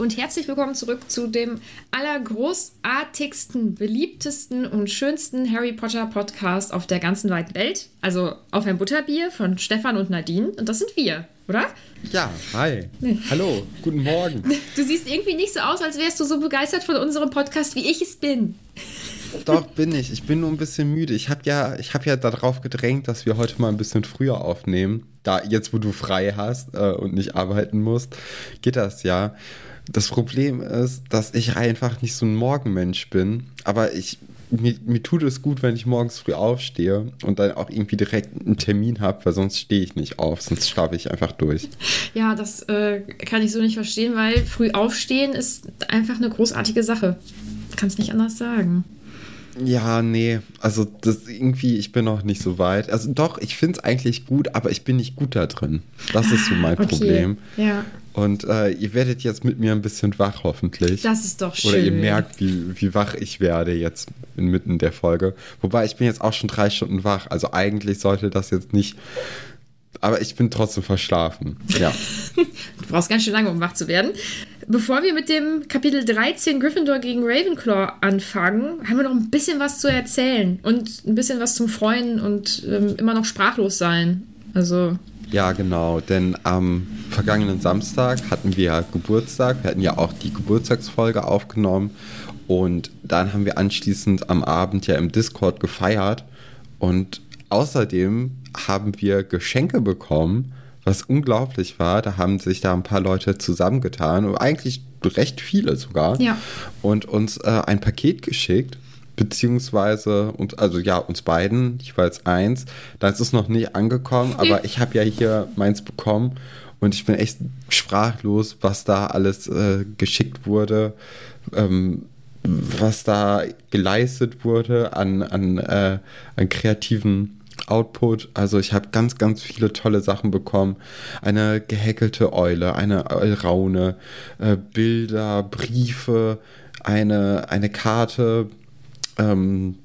und herzlich willkommen zurück zu dem allergroßartigsten, beliebtesten und schönsten Harry Potter Podcast auf der ganzen weiten Welt. Also auf ein Butterbier von Stefan und Nadine. Und das sind wir, oder? Ja, hi. Hallo, guten Morgen. Du siehst irgendwie nicht so aus, als wärst du so begeistert von unserem Podcast, wie ich es bin. Doch, bin ich. Ich bin nur ein bisschen müde. Ich habe ja, hab ja darauf gedrängt, dass wir heute mal ein bisschen früher aufnehmen. Da, jetzt, wo du frei hast äh, und nicht arbeiten musst, geht das ja. Das Problem ist, dass ich einfach nicht so ein Morgenmensch bin. Aber ich, mir, mir tut es gut, wenn ich morgens früh aufstehe und dann auch irgendwie direkt einen Termin habe, weil sonst stehe ich nicht auf, sonst schlafe ich einfach durch. Ja, das äh, kann ich so nicht verstehen, weil früh aufstehen ist einfach eine großartige Sache. Kannst nicht anders sagen. Ja, nee, also das irgendwie, ich bin noch nicht so weit. Also doch, ich finde es eigentlich gut, aber ich bin nicht gut da drin. Das ist so mein okay. Problem. Ja. Und äh, ihr werdet jetzt mit mir ein bisschen wach, hoffentlich. Das ist doch schön. Oder ihr merkt, wie, wie wach ich werde jetzt inmitten der Folge. Wobei, ich bin jetzt auch schon drei Stunden wach. Also eigentlich sollte das jetzt nicht. Aber ich bin trotzdem verschlafen. Ja. du brauchst ganz schön lange, um wach zu werden. Bevor wir mit dem Kapitel 13 Gryffindor gegen Ravenclaw anfangen, haben wir noch ein bisschen was zu erzählen und ein bisschen was zum Freuen und ähm, immer noch sprachlos sein. Also. Ja, genau, denn am vergangenen Samstag hatten wir Geburtstag. Wir hatten ja auch die Geburtstagsfolge aufgenommen und dann haben wir anschließend am Abend ja im Discord gefeiert und außerdem haben wir Geschenke bekommen was unglaublich war. Da haben sich da ein paar Leute zusammengetan, eigentlich recht viele sogar, ja. und uns äh, ein Paket geschickt beziehungsweise uns, also ja, uns beiden, jeweils eins. Da ist noch nicht angekommen, aber ich habe ja hier meins bekommen und ich bin echt sprachlos, was da alles äh, geschickt wurde, ähm, was da geleistet wurde an, an, äh, an kreativen Output. Also ich habe ganz, ganz viele tolle Sachen bekommen. Eine gehäkelte Eule, eine Eulraune, äh, Bilder, Briefe, eine, eine Karte. Ähm,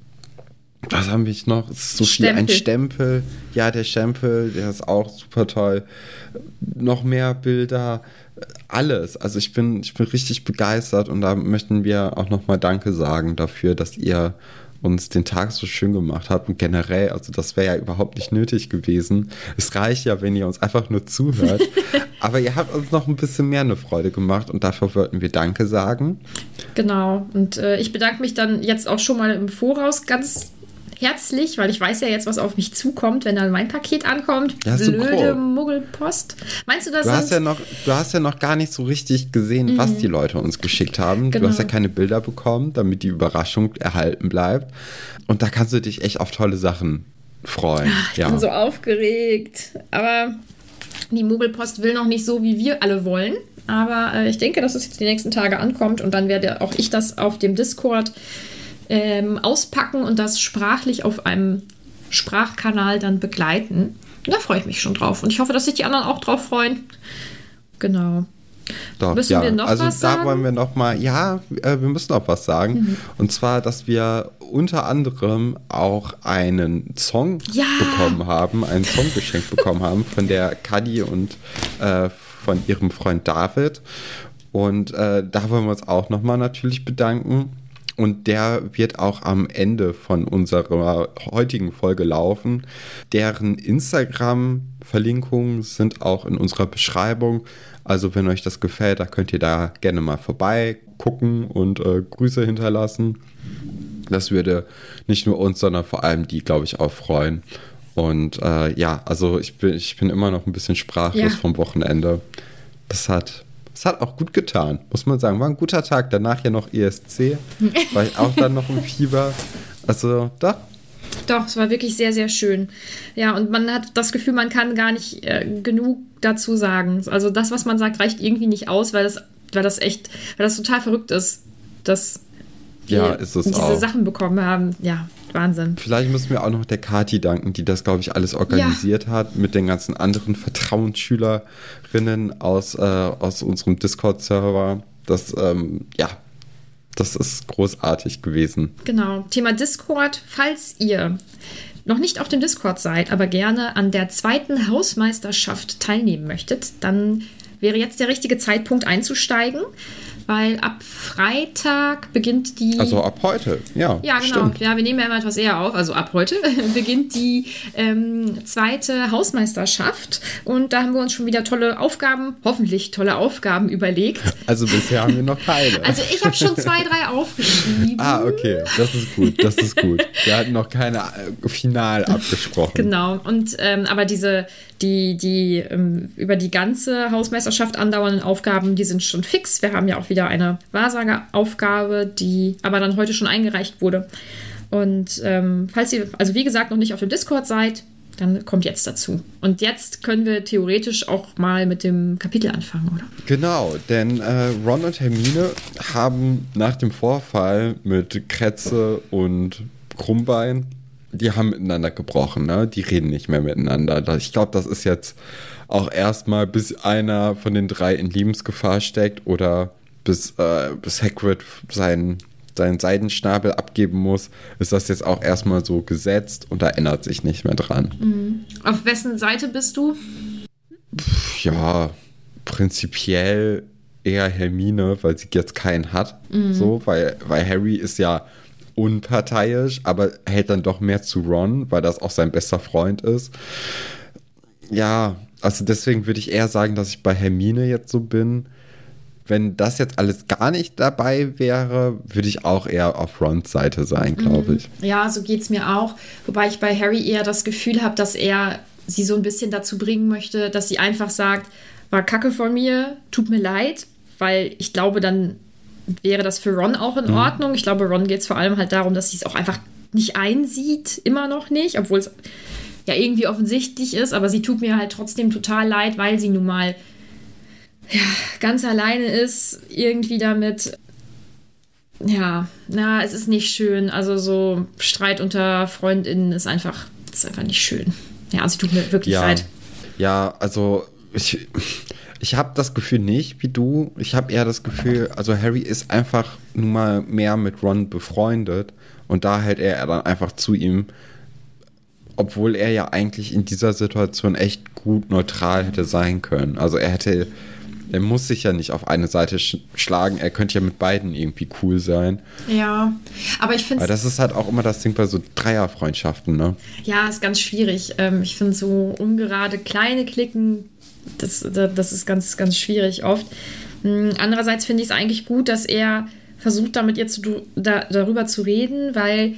was haben wir noch? So viel. Ein Stempel. Ja, der Stempel, der ist auch super toll. Noch mehr Bilder. Alles. Also ich bin, ich bin richtig begeistert und da möchten wir auch nochmal Danke sagen dafür, dass ihr uns den Tag so schön gemacht habt und generell, also das wäre ja überhaupt nicht nötig gewesen. Es reicht ja, wenn ihr uns einfach nur zuhört. Aber ihr habt uns noch ein bisschen mehr eine Freude gemacht und dafür wollten wir Danke sagen. Genau. Und äh, ich bedanke mich dann jetzt auch schon mal im Voraus ganz herzlich, weil ich weiß ja jetzt, was auf mich zukommt, wenn dann mein Paket ankommt. Ja, Blöde so Muggelpost. Meinst du das? Du hast, ja noch, du hast ja noch gar nicht so richtig gesehen, mhm. was die Leute uns geschickt haben. Genau. Du hast ja keine Bilder bekommen, damit die Überraschung erhalten bleibt. Und da kannst du dich echt auf tolle Sachen freuen. Ach, ich ja. bin so aufgeregt. Aber die Muggelpost will noch nicht so, wie wir alle wollen. Aber äh, ich denke, dass es jetzt die nächsten Tage ankommt und dann werde auch ich das auf dem Discord ähm, auspacken und das sprachlich auf einem Sprachkanal dann begleiten. Da freue ich mich schon drauf. Und ich hoffe, dass sich die anderen auch drauf freuen. Genau. Doch, müssen ja. wir noch also was sagen? da wollen wir noch mal, ja, äh, wir müssen noch was sagen. Mhm. Und zwar, dass wir unter anderem auch einen Song ja. bekommen haben, einen Song geschenkt bekommen haben von der Kadi und äh, von ihrem Freund David. Und äh, da wollen wir uns auch noch mal natürlich bedanken. Und der wird auch am Ende von unserer heutigen Folge laufen. Deren Instagram-Verlinkungen sind auch in unserer Beschreibung. Also wenn euch das gefällt, da könnt ihr da gerne mal vorbei gucken und äh, Grüße hinterlassen. Das würde nicht nur uns, sondern vor allem die, glaube ich, auch freuen. Und äh, ja, also ich bin, ich bin immer noch ein bisschen sprachlos ja. vom Wochenende. Das hat es hat auch gut getan, muss man sagen. War ein guter Tag. Danach ja noch ESC. War ich auch dann noch im Fieber. Also, doch. Doch, es war wirklich sehr, sehr schön. Ja, und man hat das Gefühl, man kann gar nicht äh, genug dazu sagen. Also, das, was man sagt, reicht irgendwie nicht aus, weil das, weil das echt, weil das total verrückt ist, dass ja, ist es diese auch. Sachen bekommen haben. Ja, Wahnsinn. Vielleicht müssen wir auch noch der Kati danken, die das, glaube ich, alles organisiert ja. hat mit den ganzen anderen Vertrauensschülerinnen aus, äh, aus unserem Discord-Server. Das, ähm, ja, das ist großartig gewesen. Genau. Thema Discord. Falls ihr noch nicht auf dem Discord seid, aber gerne an der zweiten Hausmeisterschaft teilnehmen möchtet, dann wäre jetzt der richtige Zeitpunkt einzusteigen weil ab Freitag beginnt die. Also ab heute, ja. Ja, genau. Stimmt. Ja, wir nehmen ja immer etwas eher auf. Also ab heute beginnt die ähm, zweite Hausmeisterschaft. Und da haben wir uns schon wieder tolle Aufgaben, hoffentlich tolle Aufgaben überlegt. Also bisher haben wir noch keine. Also ich habe schon zwei, drei aufgeschrieben. ah, okay. Das ist gut. Das ist gut. Wir hatten noch keine äh, final abgesprochen. Genau. Und ähm, aber diese, die, die ähm, über die ganze Hausmeisterschaft andauernden Aufgaben, die sind schon fix. Wir haben ja auch wieder eine Wahrsageraufgabe, die aber dann heute schon eingereicht wurde. Und ähm, falls ihr, also wie gesagt, noch nicht auf dem Discord seid, dann kommt jetzt dazu. Und jetzt können wir theoretisch auch mal mit dem Kapitel anfangen, oder? Genau, denn äh, Ron und Hermine haben nach dem Vorfall mit Kretze und Krummbein die haben miteinander gebrochen, ne? Die reden nicht mehr miteinander. Ich glaube, das ist jetzt auch erstmal, bis einer von den drei in Lebensgefahr steckt oder bis, äh, bis Hagrid seinen, seinen Seidenschnabel abgeben muss, ist das jetzt auch erstmal so gesetzt und da ändert sich nicht mehr dran. Mhm. Auf wessen Seite bist du? Ja, prinzipiell eher Hermine, weil sie jetzt keinen hat. Mhm. So, weil, weil Harry ist ja unparteiisch, aber hält dann doch mehr zu Ron, weil das auch sein bester Freund ist. Ja, also deswegen würde ich eher sagen, dass ich bei Hermine jetzt so bin. Wenn das jetzt alles gar nicht dabei wäre, würde ich auch eher auf Rons Seite sein, glaube mhm. ich. Ja, so geht es mir auch. Wobei ich bei Harry eher das Gefühl habe, dass er sie so ein bisschen dazu bringen möchte, dass sie einfach sagt, war Kacke von mir, tut mir leid, weil ich glaube, dann wäre das für Ron auch in mhm. Ordnung. Ich glaube, Ron geht es vor allem halt darum, dass sie es auch einfach nicht einsieht, immer noch nicht, obwohl es ja irgendwie offensichtlich ist, aber sie tut mir halt trotzdem total leid, weil sie nun mal ja, ganz alleine ist, irgendwie damit. Ja, na, es ist nicht schön. Also so Streit unter FreundInnen ist einfach, ist einfach nicht schön. Ja, also sie tut mir wirklich ja. leid. Ja, also ich, ich habe das Gefühl nicht wie du. Ich habe eher das Gefühl, also Harry ist einfach nun mal mehr mit Ron befreundet und da hält er dann einfach zu ihm, obwohl er ja eigentlich in dieser Situation echt gut neutral hätte sein können. Also er hätte, er muss sich ja nicht auf eine Seite sch schlagen. Er könnte ja mit beiden irgendwie cool sein. Ja, aber ich finde. Aber das ist halt auch immer das Ding bei so Dreierfreundschaften, ne? Ja, ist ganz schwierig. Ähm, ich finde so ungerade kleine Klicken das, das ist ganz, ganz schwierig oft. Hm, andererseits finde ich es eigentlich gut, dass er versucht, damit ihr zu, da, darüber zu reden, weil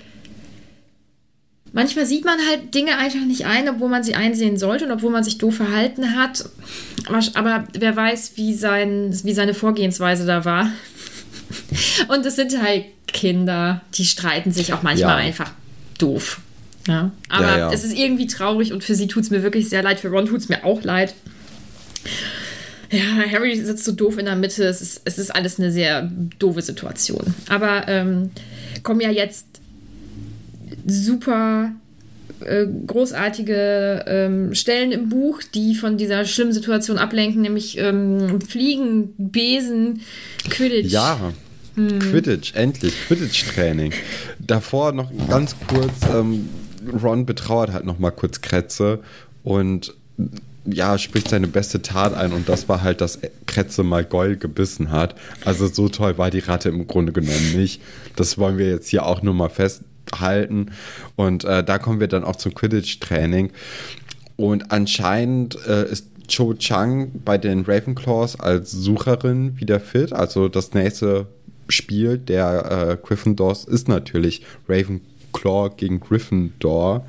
manchmal sieht man halt Dinge einfach nicht ein, obwohl man sie einsehen sollte und obwohl man sich doof verhalten hat. Aber, aber wer weiß, wie, sein, wie seine Vorgehensweise da war. Und es sind halt Kinder, die streiten sich auch manchmal ja. einfach doof. Ja. Aber ja, ja. es ist irgendwie traurig und für sie tut es mir wirklich sehr leid. Für Ron tut es mir auch leid. Ja, Harry sitzt so doof in der Mitte. Es ist, es ist alles eine sehr doofe Situation. Aber ähm, kommen ja jetzt super äh, großartige ähm, Stellen im Buch, die von dieser schlimmen Situation ablenken, nämlich ähm, Fliegen, Besen, Quidditch. Ja, hm. Quidditch, endlich, Quidditch-Training. Davor noch ganz kurz, ähm, Ron betrauert halt noch mal kurz Kretze und ja, spricht seine beste Tat ein und das war halt, dass Kretze mal Goll gebissen hat. Also so toll war die Ratte im Grunde genommen nicht. Das wollen wir jetzt hier auch nur mal festhalten. Und äh, da kommen wir dann auch zum Quidditch-Training. Und anscheinend äh, ist Cho Chang bei den Ravenclaws als Sucherin wieder fit. Also das nächste Spiel der äh, Gryffindors ist natürlich Ravenclaw gegen Gryffindor.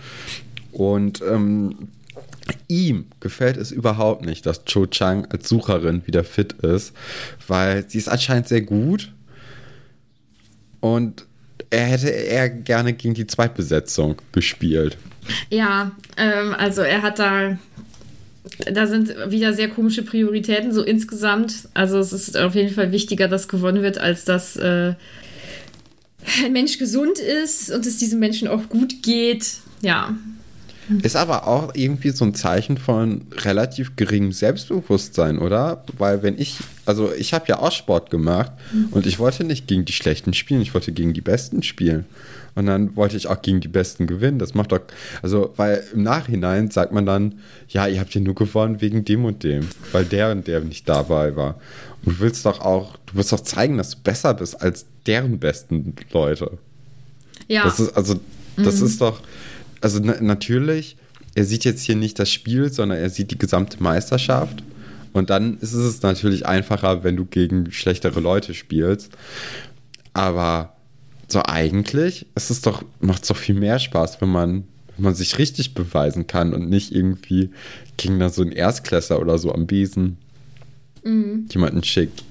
Und ähm, Ihm gefällt es überhaupt nicht, dass Cho Chang als Sucherin wieder fit ist, weil sie ist anscheinend sehr gut und er hätte eher gerne gegen die Zweitbesetzung gespielt. Ja, ähm, also er hat da, da sind wieder sehr komische Prioritäten so insgesamt. Also es ist auf jeden Fall wichtiger, dass gewonnen wird, als dass äh, ein Mensch gesund ist und es diesem Menschen auch gut geht. Ja, Ist aber auch irgendwie so ein Zeichen von relativ geringem Selbstbewusstsein, oder? Weil wenn ich, also ich habe ja auch Sport gemacht mhm. und ich wollte nicht gegen die Schlechten spielen, ich wollte gegen die Besten spielen. Und dann wollte ich auch gegen die Besten gewinnen. Das macht doch, also, weil im Nachhinein sagt man dann, ja, ihr habt ja nur gewonnen wegen dem und dem, weil der und der nicht dabei war. Und du willst doch auch, du willst doch zeigen, dass du besser bist als deren besten Leute. Ja. Das ist, also, das mhm. ist doch, also na, natürlich, er sieht jetzt hier nicht das Spiel, sondern er sieht die gesamte Meisterschaft. Und dann ist es natürlich einfacher, wenn du gegen schlechtere Leute spielst. Aber so eigentlich ist es doch, macht es doch viel mehr Spaß, wenn man, wenn man sich richtig beweisen kann und nicht irgendwie gegen da so einen Erstklässler oder so am Besen mhm. jemanden schickt.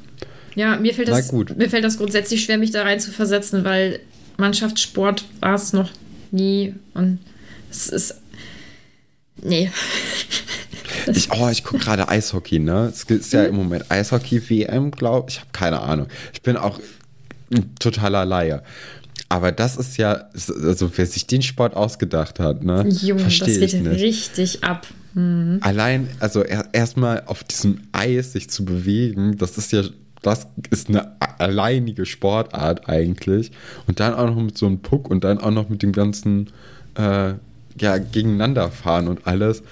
Ja, mir fällt, das, mir fällt das grundsätzlich schwer, mich da rein zu versetzen, weil Mannschaftssport war es noch nie und es ist. Nee. Ich, oh, ich gucke gerade Eishockey, ne? Es ist ja im Moment Eishockey-WM, glaube ich. Ich habe keine Ahnung. Ich bin auch ein totaler Laie. Aber das ist ja, also wer sich den Sport ausgedacht hat, ne? Junge, das geht richtig ab. Mhm. Allein, also erstmal auf diesem Eis sich zu bewegen, das ist ja, das ist eine alleinige Sportart eigentlich. Und dann auch noch mit so einem Puck und dann auch noch mit dem ganzen äh, ja, gegeneinander fahren und alles.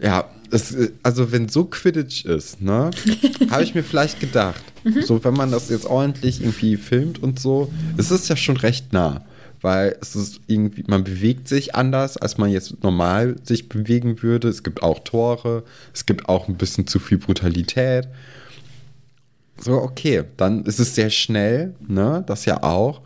Ja, es, also wenn so Quidditch ist, ne, habe ich mir vielleicht gedacht, mhm. so wenn man das jetzt ordentlich irgendwie filmt und so, es ist ja schon recht nah, weil es ist irgendwie, man bewegt sich anders, als man jetzt normal sich bewegen würde. Es gibt auch Tore, es gibt auch ein bisschen zu viel Brutalität. So, okay, dann ist es sehr schnell, ne, das ja auch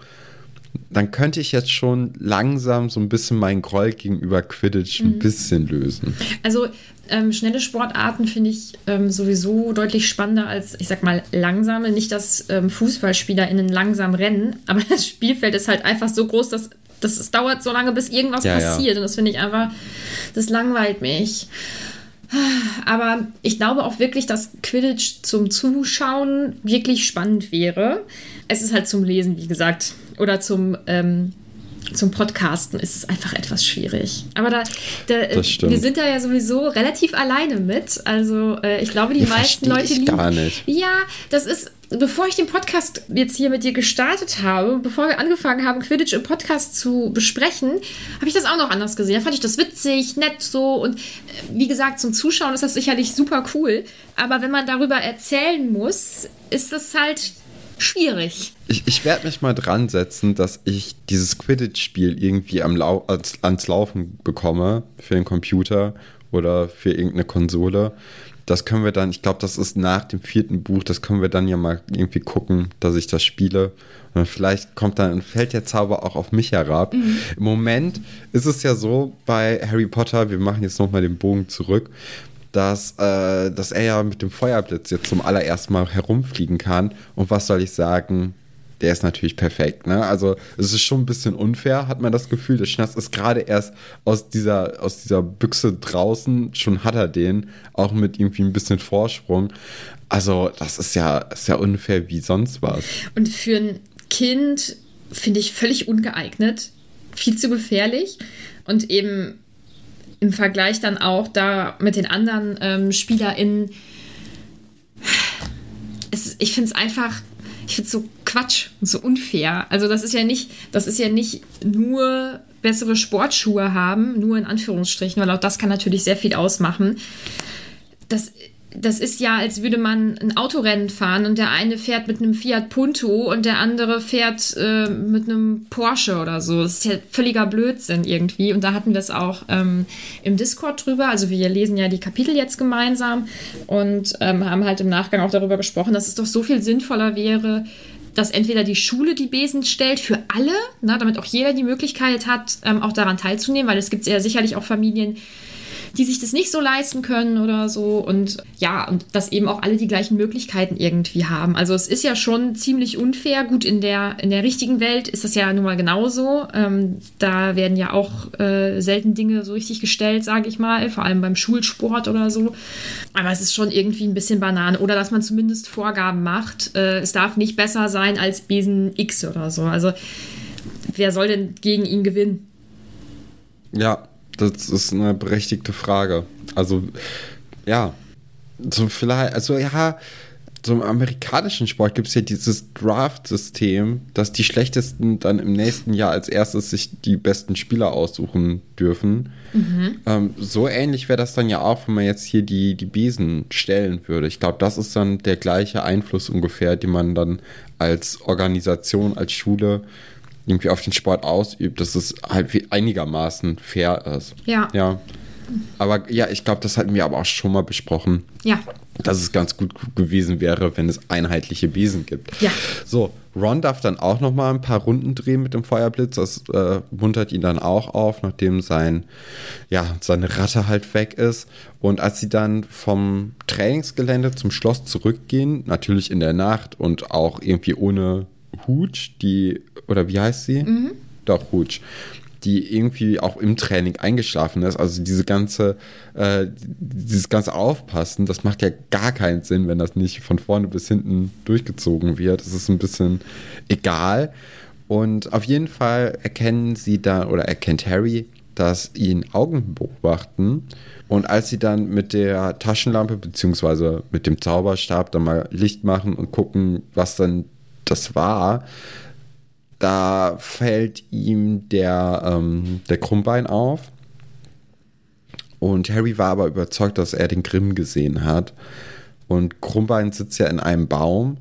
dann könnte ich jetzt schon langsam so ein bisschen meinen Groll gegenüber Quidditch ein mhm. bisschen lösen. Also ähm, schnelle Sportarten finde ich ähm, sowieso deutlich spannender als, ich sag mal, langsame. Nicht, dass ähm, FußballspielerInnen langsam rennen, aber das Spielfeld ist halt einfach so groß, dass, dass es dauert so lange, bis irgendwas ja, passiert. Ja. Und das finde ich einfach, das langweilt mich. Aber ich glaube auch wirklich, dass Quidditch zum Zuschauen wirklich spannend wäre. Es ist halt zum Lesen, wie gesagt, oder zum, ähm, zum Podcasten ist es einfach etwas schwierig. Aber da, da wir sind da ja sowieso relativ alleine mit. Also äh, ich glaube, die, die meisten Leute lieben. Gar nicht. Ja, das ist, bevor ich den Podcast jetzt hier mit dir gestartet habe, bevor wir angefangen haben, Quidditch im Podcast zu besprechen, habe ich das auch noch anders gesehen. Da fand ich das witzig, nett so und äh, wie gesagt, zum Zuschauen ist das sicherlich super cool. Aber wenn man darüber erzählen muss, ist das halt schwierig. Ich, ich werde mich mal dran setzen, dass ich dieses Quidditch-Spiel irgendwie am Lau ans, ans Laufen bekomme für den Computer oder für irgendeine Konsole. Das können wir dann, ich glaube, das ist nach dem vierten Buch, das können wir dann ja mal irgendwie gucken, dass ich das spiele. Und vielleicht kommt dann, fällt der Zauber auch auf mich herab. Mhm. Im Moment ist es ja so bei Harry Potter, wir machen jetzt nochmal den Bogen zurück, dass, äh, dass er ja mit dem Feuerblitz jetzt zum allerersten Mal herumfliegen kann. Und was soll ich sagen? Der ist natürlich perfekt. Ne? Also es ist schon ein bisschen unfair, hat man das Gefühl. Der Schnass ist gerade erst aus dieser, aus dieser Büchse draußen, schon hat er den, auch mit irgendwie ein bisschen Vorsprung. Also das ist ja, ist ja unfair wie sonst was. Und für ein Kind finde ich völlig ungeeignet, viel zu gefährlich und eben im Vergleich dann auch da mit den anderen ähm, SpielerInnen. Es, ich finde es einfach, ich finde es so Quatsch und so unfair. Also das ist ja nicht, das ist ja nicht nur bessere Sportschuhe haben, nur in Anführungsstrichen, weil auch das kann natürlich sehr viel ausmachen. Das das ist ja, als würde man ein Autorennen fahren und der eine fährt mit einem Fiat Punto und der andere fährt äh, mit einem Porsche oder so. Das ist ja völliger Blödsinn irgendwie. Und da hatten wir es auch ähm, im Discord drüber. Also wir lesen ja die Kapitel jetzt gemeinsam und ähm, haben halt im Nachgang auch darüber gesprochen, dass es doch so viel sinnvoller wäre, dass entweder die Schule die Besen stellt für alle, na, damit auch jeder die Möglichkeit hat, ähm, auch daran teilzunehmen, weil es gibt ja sicherlich auch Familien, die sich das nicht so leisten können oder so. Und ja, und dass eben auch alle die gleichen Möglichkeiten irgendwie haben. Also es ist ja schon ziemlich unfair. Gut, in der, in der richtigen Welt ist das ja nun mal genauso. Ähm, da werden ja auch äh, selten Dinge so richtig gestellt, sage ich mal, vor allem beim Schulsport oder so. Aber es ist schon irgendwie ein bisschen Banane. Oder dass man zumindest Vorgaben macht. Äh, es darf nicht besser sein als Besen X oder so. Also wer soll denn gegen ihn gewinnen? Ja, das ist eine berechtigte Frage. Also, ja, so vielleicht, also ja, so im amerikanischen Sport gibt es ja dieses Draft-System, dass die Schlechtesten dann im nächsten Jahr als erstes sich die besten Spieler aussuchen dürfen. Mhm. Ähm, so ähnlich wäre das dann ja auch, wenn man jetzt hier die, die Besen stellen würde. Ich glaube, das ist dann der gleiche Einfluss ungefähr, den man dann als Organisation, als Schule irgendwie auf den Sport ausübt, dass es halt einigermaßen fair ist. Ja. Ja. Aber ja, ich glaube, das hatten wir aber auch schon mal besprochen. Ja. Dass es ganz gut gewesen wäre, wenn es einheitliche Besen gibt. Ja. So, Ron darf dann auch noch mal ein paar Runden drehen mit dem Feuerblitz. Das äh, muntert ihn dann auch auf, nachdem sein, ja, seine Ratte halt weg ist. Und als sie dann vom Trainingsgelände zum Schloss zurückgehen, natürlich in der Nacht und auch irgendwie ohne Hooch, die, oder wie heißt sie? Mhm. Doch, Hooch die irgendwie auch im Training eingeschlafen ist. Also diese ganze, äh, dieses ganze Aufpassen, das macht ja gar keinen Sinn, wenn das nicht von vorne bis hinten durchgezogen wird. Es ist ein bisschen egal. Und auf jeden Fall erkennen sie dann oder erkennt Harry, dass ihn Augen beobachten. Und als sie dann mit der Taschenlampe beziehungsweise mit dem Zauberstab dann mal Licht machen und gucken, was dann das war, da fällt ihm der, ähm, der Krummbein auf. Und Harry war aber überzeugt, dass er den Grimm gesehen hat. Und Krummbein sitzt ja in einem Baum.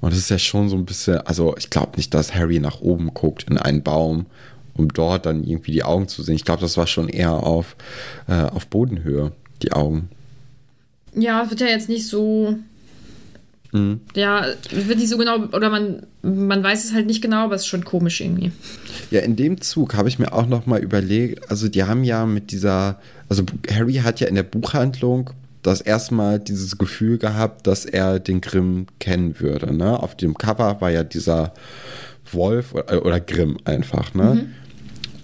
Und es ist ja schon so ein bisschen, also ich glaube nicht, dass Harry nach oben guckt in einen Baum, um dort dann irgendwie die Augen zu sehen. Ich glaube, das war schon eher auf, äh, auf Bodenhöhe, die Augen. Ja, es wird ja jetzt nicht so Mhm. Ja, wird nicht so genau, oder man, man weiß es halt nicht genau, aber es ist schon komisch irgendwie. Ja, in dem Zug habe ich mir auch noch mal überlegt, also die haben ja mit dieser, also Harry hat ja in der Buchhandlung das erste Mal dieses Gefühl gehabt, dass er den Grimm kennen würde. Ne? Auf dem Cover war ja dieser Wolf oder, oder Grimm einfach. Ne?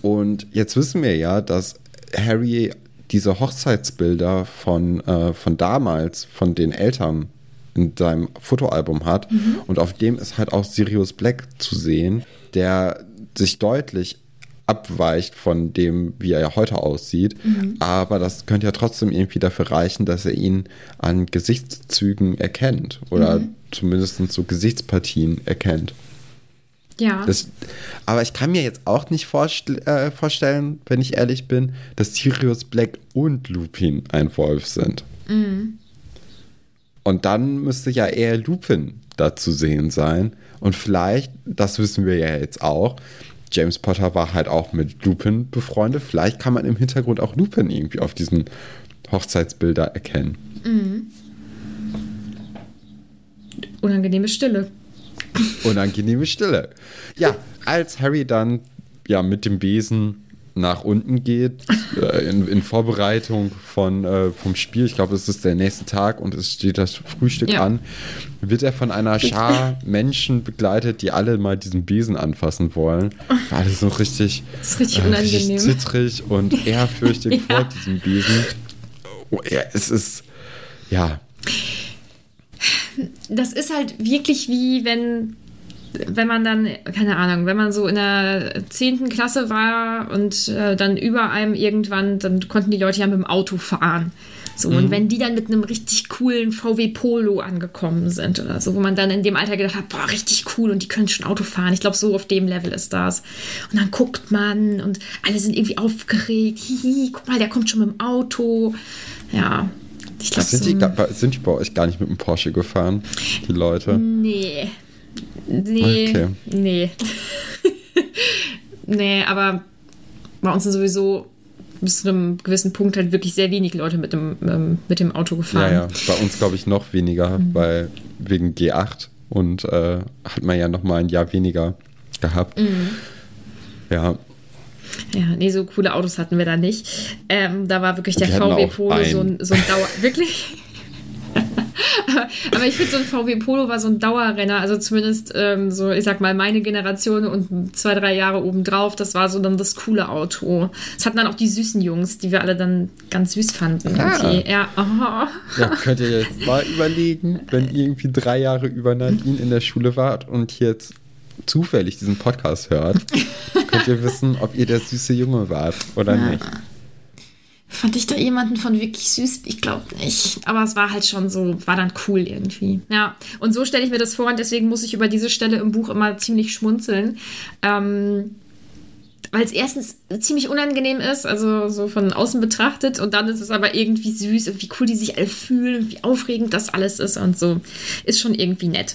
Mhm. Und jetzt wissen wir ja, dass Harry diese Hochzeitsbilder von, äh, von damals, von den Eltern in seinem Fotoalbum hat. Mhm. Und auf dem ist halt auch Sirius Black zu sehen, der sich deutlich abweicht von dem, wie er ja heute aussieht. Mhm. Aber das könnte ja trotzdem irgendwie dafür reichen, dass er ihn an Gesichtszügen erkennt oder mhm. zumindest so Gesichtspartien erkennt. Ja. Das, aber ich kann mir jetzt auch nicht vorstell, äh, vorstellen, wenn ich ehrlich bin, dass Sirius Black und Lupin ein Wolf sind. Mhm. Und dann müsste ja eher Lupin da zu sehen sein. Und vielleicht, das wissen wir ja jetzt auch, James Potter war halt auch mit Lupin befreundet. Vielleicht kann man im Hintergrund auch Lupin irgendwie auf diesen Hochzeitsbilder erkennen. Mhm. Unangenehme Stille. Unangenehme Stille. Ja, als Harry dann ja mit dem Besen nach unten geht, äh, in, in, Vorbereitung von, äh, vom Spiel, ich glaube, es ist der nächste Tag und es steht das Frühstück ja. an, wird er von einer Schar Menschen begleitet, die alle mal diesen Besen anfassen wollen. Alle so richtig, das ist richtig, äh, richtig zittrig und ehrfürchtig ja. vor diesem Besen. Oh, ja, es ist, ja. Das ist halt wirklich wie wenn wenn man dann, keine Ahnung, wenn man so in der 10. Klasse war und äh, dann über einem irgendwann, dann konnten die Leute ja mit dem Auto fahren. So, mhm. und wenn die dann mit einem richtig coolen VW Polo angekommen sind oder so, wo man dann in dem Alter gedacht hat, boah, richtig cool und die können schon Auto fahren. Ich glaube, so auf dem Level ist das. Und dann guckt man und alle sind irgendwie aufgeregt. Hihi, guck mal, der kommt schon mit dem Auto. Ja. Ich glaub, sind, so die, sind die bei euch gar nicht mit dem Porsche gefahren, die Leute? Nee, Nee, okay. nee. nee, aber bei uns sind sowieso bis zu einem gewissen Punkt halt wirklich sehr wenig Leute mit dem, ähm, mit dem Auto gefahren. Ja, ja. Bei uns glaube ich noch weniger, mhm. weil wegen G8 und äh, hat man ja noch mal ein Jahr weniger gehabt. Mhm. Ja. Ja, nee, so coole Autos hatten wir da nicht. Ähm, da war wirklich der VW Polo so ein, so ein Dauer. wirklich? Aber ich finde, so ein VW Polo war so ein Dauerrenner. Also zumindest ähm, so, ich sag mal, meine Generation und zwei, drei Jahre obendrauf, das war so dann das coole Auto. Das hatten dann auch die süßen Jungs, die wir alle dann ganz süß fanden. Ah. Okay, ja. Oh. ja. Könnt ihr jetzt mal überlegen, wenn ihr irgendwie drei Jahre über Nadine in der Schule wart und jetzt zufällig diesen Podcast hört, könnt ihr wissen, ob ihr der süße Junge wart oder ja. nicht. Fand ich da jemanden von wirklich süß? Ich glaube nicht. Aber es war halt schon so, war dann cool irgendwie. Ja, und so stelle ich mir das vor und deswegen muss ich über diese Stelle im Buch immer ziemlich schmunzeln. Ähm, weil es erstens ziemlich unangenehm ist, also so von außen betrachtet, und dann ist es aber irgendwie süß und wie cool die sich alle fühlen, wie aufregend das alles ist und so. Ist schon irgendwie nett.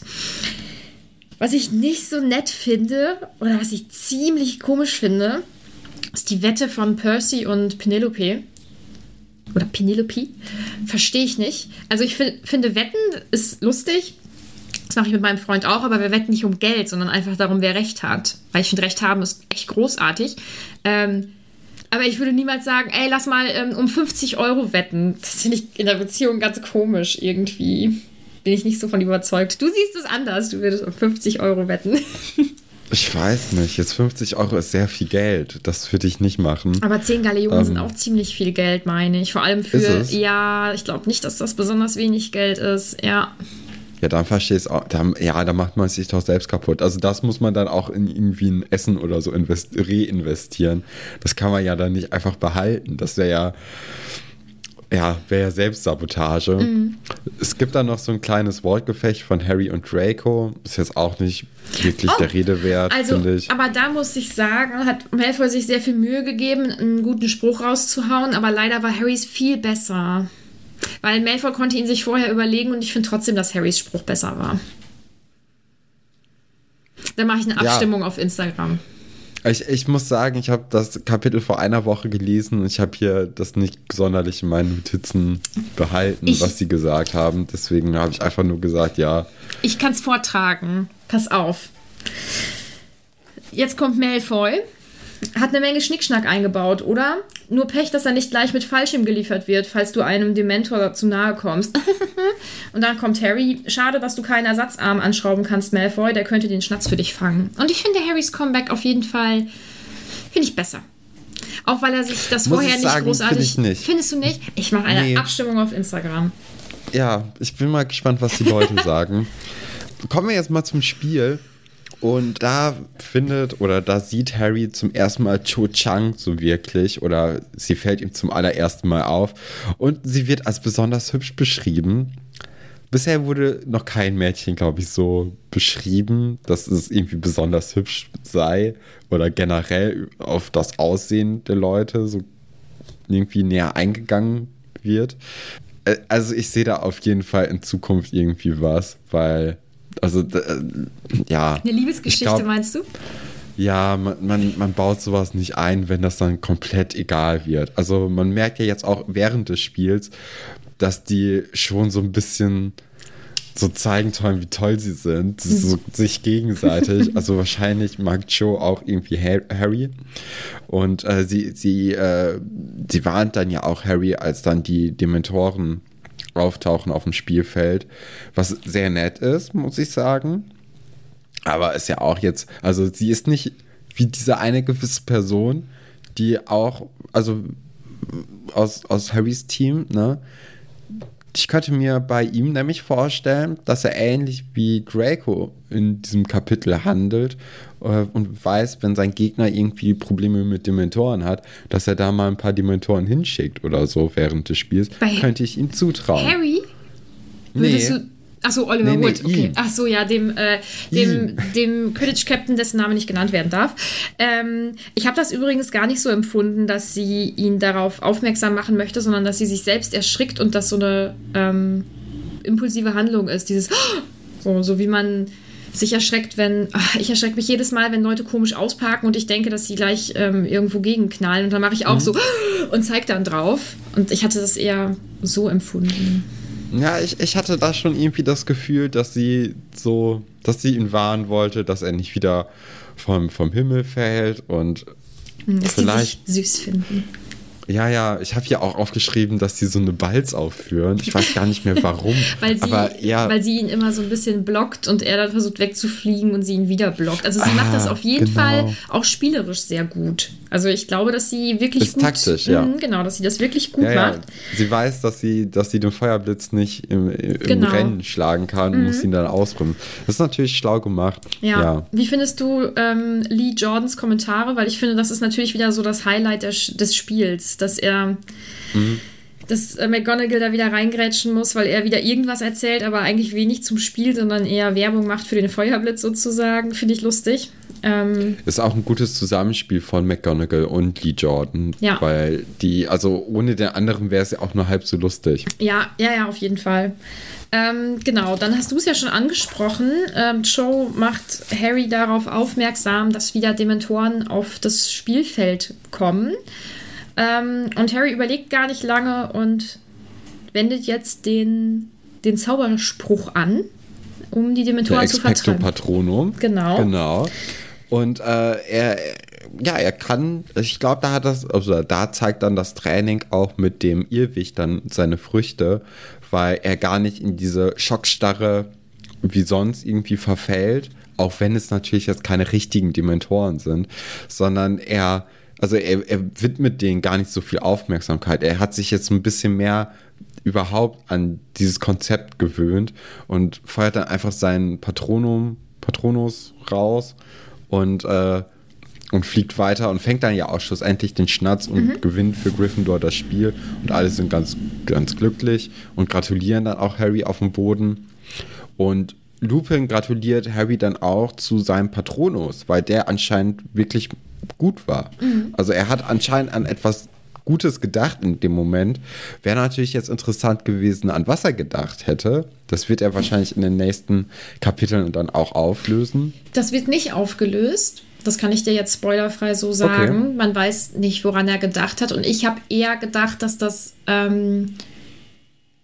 Was ich nicht so nett finde, oder was ich ziemlich komisch finde, ist die Wette von Percy und Penelope. Oder Penelope. Verstehe ich nicht. Also ich find, finde, Wetten ist lustig. Das mache ich mit meinem Freund auch, aber wir wetten nicht um Geld, sondern einfach darum, wer Recht hat. Weil ich finde, Recht haben ist echt großartig. Ähm, aber ich würde niemals sagen, ey, lass mal ähm, um 50 Euro wetten. Das finde ich in der Beziehung ganz komisch irgendwie bin ich nicht so von überzeugt. Du siehst es anders. Du würdest um 50 Euro wetten. Ich weiß nicht. Jetzt 50 Euro ist sehr viel Geld. Das würde ich nicht machen. Aber 10 Galeonen ähm, sind auch ziemlich viel Geld, meine ich. Vor allem für. Ja, ich glaube nicht, dass das besonders wenig Geld ist. Ja. Ja, dann verstehe ich es auch. Dann, ja, da macht man sich doch selbst kaputt. Also das muss man dann auch in irgendwie ein Essen oder so reinvestieren. Das kann man ja dann nicht einfach behalten. Das wäre ja ja, wäre ja Selbstsabotage. Mhm. Es gibt dann noch so ein kleines Wortgefecht von Harry und Draco. Ist jetzt auch nicht wirklich oh, der Rede wert, also, finde ich. Aber da muss ich sagen, hat Malfoy sich sehr viel Mühe gegeben, einen guten Spruch rauszuhauen, aber leider war Harrys viel besser. Weil Malfoy konnte ihn sich vorher überlegen und ich finde trotzdem, dass Harrys Spruch besser war. Dann mache ich eine Abstimmung ja. auf Instagram. Ich, ich muss sagen, ich habe das Kapitel vor einer Woche gelesen und ich habe hier das nicht sonderlich in meinen Notizen behalten, ich, was sie gesagt haben. Deswegen habe ich einfach nur gesagt, ja. Ich kann es vortragen. Pass auf. Jetzt kommt Malfoy hat eine Menge Schnickschnack eingebaut, oder? Nur Pech, dass er nicht gleich mit Fallschirm geliefert wird, falls du einem Dementor zu nahe kommst. und dann kommt Harry. Schade, dass du keinen Ersatzarm anschrauben kannst, Malfoy. Der könnte den Schnatz für dich fangen. Und ich finde Harrys Comeback auf jeden Fall, finde ich besser. Auch weil er sich das Muss vorher nicht sagen, großartig. Find ich nicht. Findest du nicht? Ich mache eine nee. Abstimmung auf Instagram. Ja, ich bin mal gespannt, was die Leute sagen. Kommen wir jetzt mal zum Spiel. Und da findet oder da sieht Harry zum ersten Mal Cho Chang so wirklich oder sie fällt ihm zum allerersten Mal auf und sie wird als besonders hübsch beschrieben. Bisher wurde noch kein Mädchen, glaube ich, so beschrieben, dass es irgendwie besonders hübsch sei oder generell auf das Aussehen der Leute so irgendwie näher eingegangen wird. Äh, also ich sehe da auf jeden Fall in Zukunft irgendwie was, weil also äh, ja. Eine Liebesgeschichte glaub, meinst du? Ja, man, man, man baut sowas nicht ein, wenn das dann komplett egal wird. Also man merkt ja jetzt auch während des Spiels, dass die schon so ein bisschen so zeigen wollen, wie toll sie sind, so sich gegenseitig. Also wahrscheinlich mag Joe auch irgendwie Harry. Und äh, sie, sie, äh, sie warnt dann ja auch Harry, als dann die Dementoren auftauchen auf dem Spielfeld, was sehr nett ist, muss ich sagen. Aber ist ja auch jetzt, also sie ist nicht wie diese eine gewisse Person, die auch, also aus, aus Harrys Team, ne? Ich könnte mir bei ihm nämlich vorstellen, dass er ähnlich wie Draco in diesem Kapitel handelt und weiß, wenn sein Gegner irgendwie Probleme mit Dementoren hat, dass er da mal ein paar Dementoren hinschickt oder so während des Spiels, Bei könnte ich ihm zutrauen. Harry? Würdest nee. du Achso, Oliver nee, Wood, nee, okay. Achso, ja, dem, äh, dem, dem Quidditch-Captain, dessen Name nicht genannt werden darf. Ähm, ich habe das übrigens gar nicht so empfunden, dass sie ihn darauf aufmerksam machen möchte, sondern dass sie sich selbst erschrickt und das so eine ähm, impulsive Handlung ist. Dieses, so, so wie man sich erschreckt, wenn. Ach, ich erschrecke mich jedes Mal, wenn Leute komisch ausparken und ich denke, dass sie gleich ähm, irgendwo gegenknallen. Und dann mache ich auch mhm. so und zeige dann drauf. Und ich hatte das eher so empfunden. Ja, ich, ich hatte da schon irgendwie das Gefühl, dass sie so, dass sie ihn warnen wollte, dass er nicht wieder vom, vom Himmel fällt und hm, dass vielleicht die sich süß finden. Ja, ja, ich habe hier auch aufgeschrieben, dass sie so eine Balz aufführen. Ich weiß gar nicht mehr warum. weil, sie, aber, ja. weil sie ihn immer so ein bisschen blockt und er dann versucht wegzufliegen und sie ihn wieder blockt. Also sie ah, macht das auf jeden genau. Fall auch spielerisch sehr gut. Also ich glaube, dass sie wirklich ist gut. taktisch, ja. Mh, genau, dass sie das wirklich gut ja, ja. macht. Sie weiß, dass sie, dass sie den Feuerblitz nicht im, im genau. Rennen schlagen kann und mhm. muss ihn dann ausbremsen. Das ist natürlich schlau gemacht. Ja. ja. Wie findest du ähm, Lee Jordans Kommentare? Weil ich finde, das ist natürlich wieder so das Highlight des, des Spiels dass er. Mhm. Dass äh, McGonagall da wieder reingrätschen muss, weil er wieder irgendwas erzählt, aber eigentlich wenig zum Spiel, sondern eher Werbung macht für den Feuerblitz sozusagen. Finde ich lustig. Ähm, ist auch ein gutes Zusammenspiel von McGonagall und Lee Jordan. Ja. Weil die, also ohne den anderen wäre es ja auch nur halb so lustig. Ja, ja, ja, auf jeden Fall. Ähm, genau, dann hast du es ja schon angesprochen. Ähm, Joe macht Harry darauf aufmerksam, dass wieder Dementoren auf das Spielfeld kommen. Ähm, und Harry überlegt gar nicht lange und wendet jetzt den, den Zauberspruch an, um die Dementoren zu vertreiben. Patronum. Genau. Genau. Und äh, er, ja, er kann, ich glaube, da hat das, also da zeigt dann das Training auch mit dem Irrwig dann seine Früchte, weil er gar nicht in diese Schockstarre wie sonst irgendwie verfällt, auch wenn es natürlich jetzt keine richtigen Dementoren sind, sondern er, also er, er widmet denen gar nicht so viel Aufmerksamkeit. Er hat sich jetzt ein bisschen mehr überhaupt an dieses Konzept gewöhnt und feuert dann einfach seinen Patronum, Patronus raus und, äh, und fliegt weiter und fängt dann ja auch schlussendlich den Schnatz und mhm. gewinnt für Gryffindor das Spiel. Und alle sind ganz, ganz glücklich und gratulieren dann auch Harry auf dem Boden. Und Lupin gratuliert Harry dann auch zu seinem Patronus, weil der anscheinend wirklich gut war. Mhm. Also er hat anscheinend an etwas Gutes gedacht in dem Moment. Wäre natürlich jetzt interessant gewesen, an was er gedacht hätte. Das wird er wahrscheinlich in den nächsten Kapiteln dann auch auflösen. Das wird nicht aufgelöst. Das kann ich dir jetzt spoilerfrei so sagen. Okay. Man weiß nicht, woran er gedacht hat. Und ich habe eher gedacht, dass das, ähm,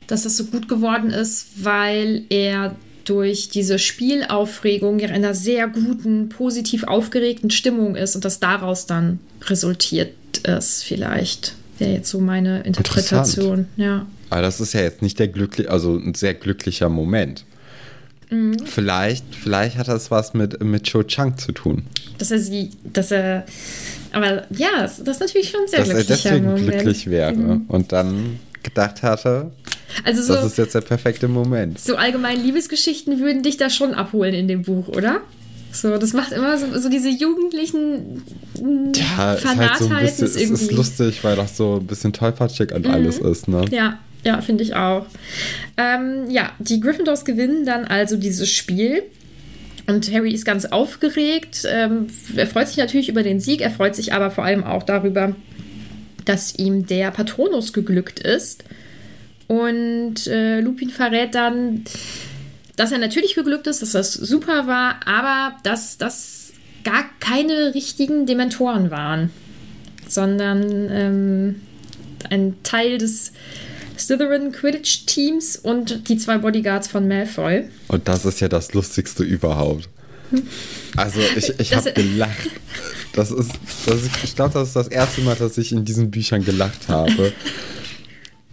dass das so gut geworden ist, weil er durch diese Spielaufregung in einer sehr guten, positiv aufgeregten Stimmung ist und das daraus dann resultiert ist, vielleicht. Wäre jetzt so meine Interpretation. Ja. Aber das ist ja jetzt nicht der glückliche, also ein sehr glücklicher Moment. Mhm. Vielleicht, vielleicht hat das was mit, mit Cho Chang zu tun. Dass er sie, dass er, aber ja, das, ist natürlich schon sehr dass glücklicher Dass er deswegen Moment. glücklich wäre mhm. und dann gedacht hatte, also so, das ist jetzt der perfekte Moment. So allgemein Liebesgeschichten würden dich da schon abholen in dem Buch, oder? So, das macht immer so, so diese jugendlichen ja, Fanatheit. Ist halt so bisschen, ist es ist lustig, weil das so ein bisschen tollpatschig an mhm. alles ist, ne? Ja, ja, finde ich auch. Ähm, ja, die Gryffindors gewinnen dann also dieses Spiel. Und Harry ist ganz aufgeregt. Ähm, er freut sich natürlich über den Sieg, er freut sich aber vor allem auch darüber, dass ihm der Patronus geglückt ist. Und äh, Lupin verrät dann, dass er natürlich geglückt ist, dass das super war, aber dass das gar keine richtigen Dementoren waren, sondern ähm, ein Teil des Slytherin Quidditch Teams und die zwei Bodyguards von Malfoy. Und das ist ja das Lustigste überhaupt. Also ich, ich habe gelacht. Das ist, das ist ich glaube, das ist das erste Mal, dass ich in diesen Büchern gelacht habe.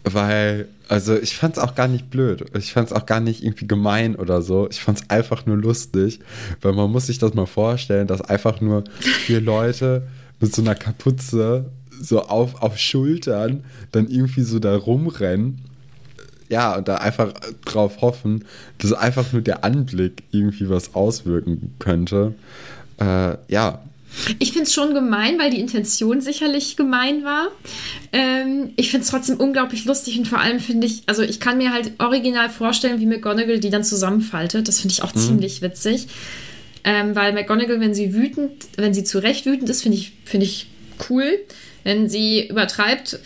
Weil, also ich fand es auch gar nicht blöd. Ich fand es auch gar nicht irgendwie gemein oder so. Ich fand es einfach nur lustig, weil man muss sich das mal vorstellen, dass einfach nur vier Leute mit so einer Kapuze so auf, auf Schultern dann irgendwie so da rumrennen. Ja, und da einfach drauf hoffen, dass einfach nur der Anblick irgendwie was auswirken könnte. Äh, ja, ich finde es schon gemein, weil die Intention sicherlich gemein war. Ähm, ich finde es trotzdem unglaublich lustig und vor allem finde ich, also ich kann mir halt original vorstellen, wie McGonagall die dann zusammenfaltet. Das finde ich auch mhm. ziemlich witzig. Ähm, weil McGonagall, wenn sie wütend, wenn sie zu Recht wütend ist, finde ich, find ich cool. Wenn sie übertreibt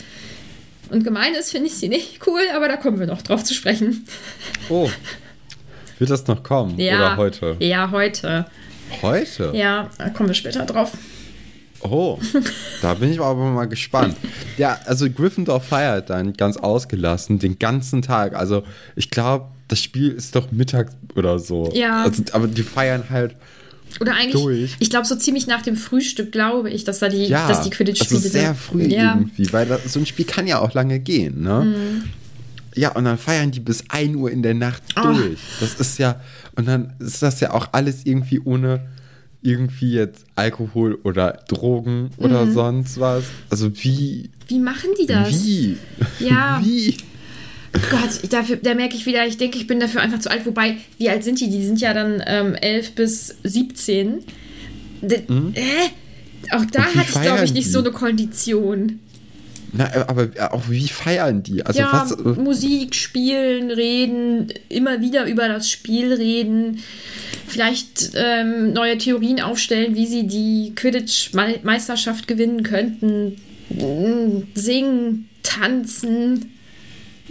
und gemein ist, finde ich sie nicht cool, aber da kommen wir noch drauf zu sprechen. Oh. Wird das noch kommen? Ja, Oder heute? Ja, heute. Heute? Ja, da kommen wir später drauf. Oh, da bin ich aber mal gespannt. Ja, also Gryffindor feiert dann ganz ausgelassen den ganzen Tag. Also ich glaube, das Spiel ist doch Mittag oder so. Ja. Also, aber die feiern halt oder eigentlich, durch. ich glaube, so ziemlich nach dem Frühstück glaube ich, dass da die, ja, dass die Quidditch-Spiele also sehr früh ja. irgendwie, weil das, so ein Spiel kann ja auch lange gehen, ne? Mhm. Ja, und dann feiern die bis 1 Uhr in der Nacht oh. durch. Das ist ja, und dann ist das ja auch alles irgendwie ohne irgendwie jetzt Alkohol oder Drogen oder mhm. sonst was. Also wie. Wie machen die das? Wie? Ja. Wie? Gott, dafür, da merke ich wieder, ich denke, ich bin dafür einfach zu alt. Wobei, wie alt sind die? Die sind ja dann ähm, 11 bis 17. D mhm. äh, auch da hatte ich, glaube ich, nicht die? so eine Kondition. Na, aber auch wie feiern die? Also ja, was, äh, Musik spielen, reden, immer wieder über das Spiel reden, vielleicht ähm, neue Theorien aufstellen, wie sie die Quidditch-Meisterschaft gewinnen könnten, singen, tanzen.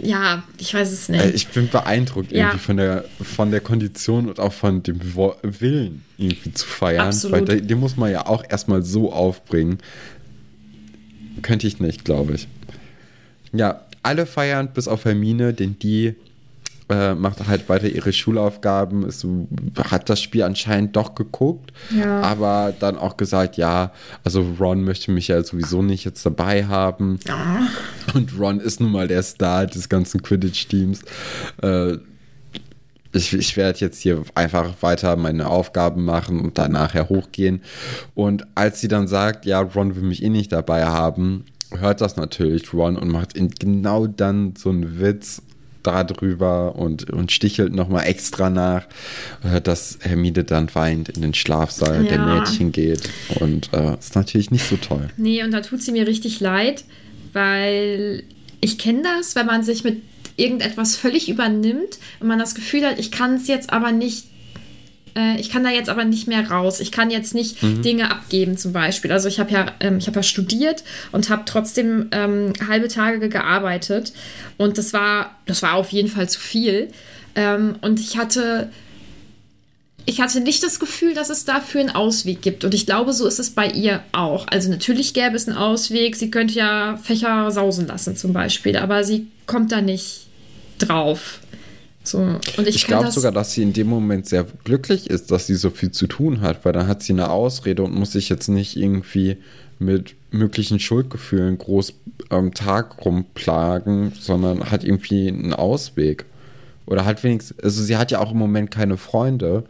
Ja, ich weiß es nicht. Äh, Ich bin beeindruckt Ja. irgendwie von der, von der Kondition und auch von dem Willen irgendwie zu feiern. Absolut. Weil den, den muss man ja auch erstmal so aufbringen. Könnte ich nicht, glaube ich. Ja, alle feiern, bis auf Hermine, denn die äh, macht halt weiter ihre Schulaufgaben, ist, hat das Spiel anscheinend doch geguckt, Ja. aber dann auch gesagt, ja, also Ron möchte mich ja sowieso nicht jetzt dabei haben. Und Ron ist nun mal der Star des ganzen Quidditch-Teams. Äh, ich, ich werde jetzt hier einfach weiter meine Aufgaben machen und dann nachher hochgehen. Und als sie dann sagt, ja, Ron will mich eh nicht dabei haben, hört das natürlich Ron und macht genau dann so einen Witz darüber und, und stichelt nochmal extra nach, dass Hermine dann weint in den Schlafsaal der Ja. Mädchen geht. Und äh, ist natürlich nicht so toll. Nee, und da tut sie mir richtig leid, weil ich kenne das, wenn man sich mit irgendetwas völlig übernimmt und man das Gefühl hat, ich kann es jetzt aber nicht, äh, ich kann da jetzt aber nicht mehr raus. Ich kann jetzt nicht Dinge abgeben zum Beispiel. Also ich habe ja, ähm, ich habe ja studiert und habe trotzdem ähm, halbe Tage gearbeitet und das war, das war auf jeden Fall zu viel. Ähm, und ich hatte ich hatte nicht das Gefühl, dass es dafür einen Ausweg gibt. Und ich glaube, so ist es bei ihr auch. Also natürlich gäbe es einen Ausweg. Sie könnte ja Fächer sausen lassen zum Beispiel, aber sie kommt da nicht drauf. So. Und ich, Ich glaube sogar, dass sie in dem Moment sehr glücklich ist, dass sie so viel zu tun hat, weil dann hat sie eine Ausrede und muss sich jetzt nicht irgendwie mit möglichen Schuldgefühlen groß am Tag rumplagen, sondern hat irgendwie einen Ausweg. Oder hat wenigstens, also sie hat ja auch im Moment keine Freunde,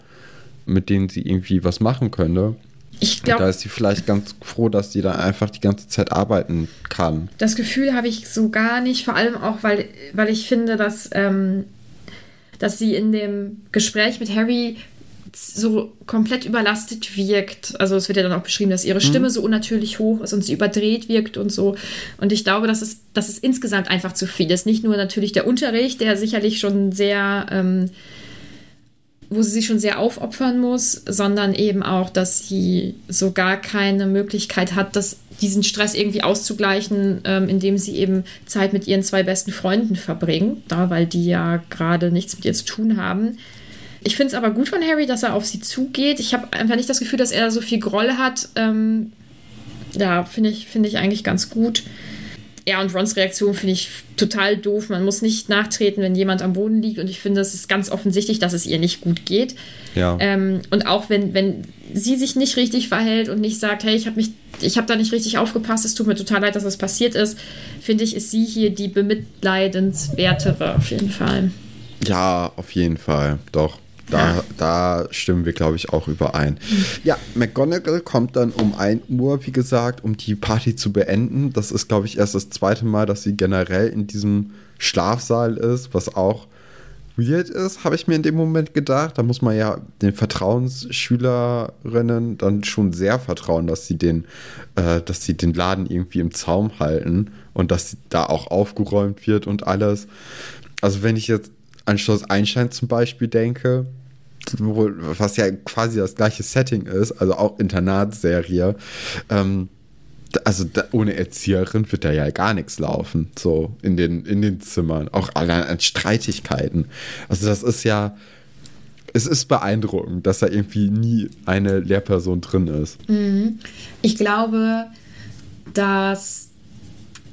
mit denen sie irgendwie was machen könnte. Ich Und da glaube, ist sie vielleicht ganz froh, dass sie da einfach die ganze Zeit arbeiten kann. das Gefühl habe ich so gar nicht, vor allem auch, weil, weil ich finde, dass, ähm, dass sie in dem Gespräch mit Harry so komplett überlastet wirkt. Also es wird ja dann auch beschrieben, dass ihre Stimme so unnatürlich hoch ist und sie überdreht wirkt und so. Und ich glaube, dass es, dass es insgesamt einfach zu viel ist. Nicht nur natürlich der Unterricht, der sicherlich schon sehr, ähm, wo sie sich schon sehr aufopfern muss, sondern eben auch, dass sie so gar keine Möglichkeit hat, das, diesen Stress irgendwie auszugleichen, ähm, indem sie eben Zeit mit ihren zwei besten Freunden verbringt, da, weil die ja gerade nichts mit ihr zu tun haben. Ich finde es aber gut von Harry, dass er auf sie zugeht. Ich habe einfach nicht das Gefühl, dass er so viel Groll hat. Ähm, ja, finde ich, finde ich eigentlich ganz gut. Ja, und Rons Reaktion finde ich total doof. Man muss nicht nachtreten, wenn jemand am Boden liegt. Und ich finde, es ist ganz offensichtlich, dass es ihr nicht gut geht. Ja. Ähm, und auch wenn, wenn sie sich nicht richtig verhält und nicht sagt, hey, ich habe mich, ich habe da nicht richtig aufgepasst, es tut mir total leid, dass das passiert ist, finde ich, ist sie hier die bemitleidenswertere auf jeden Fall. Ja, auf jeden Fall. Doch. Da, Ja. da stimmen wir, glaube ich, auch überein. Ja, McGonagall kommt dann um 1 Uhr, wie gesagt, um die Party zu beenden. Das ist, glaube ich, erst das zweite Mal, dass sie generell in diesem Schlafsaal ist, was auch weird ist, habe ich mir in dem Moment gedacht. Da muss man ja den Vertrauensschülerinnen dann schon sehr vertrauen, dass sie den, äh, dass sie den Laden irgendwie im Zaum halten und dass da auch aufgeräumt wird und alles. Also wenn ich jetzt an Schloss Einstein zum Beispiel denke, was ja quasi das gleiche Setting ist, also auch Internatsserie, ähm, also da, ohne Erzieherin wird da ja gar nichts laufen, so in den, in den Zimmern, auch allein an Streitigkeiten. Also das ist ja, es ist beeindruckend, dass da irgendwie nie eine Lehrperson drin ist. Ich glaube, dass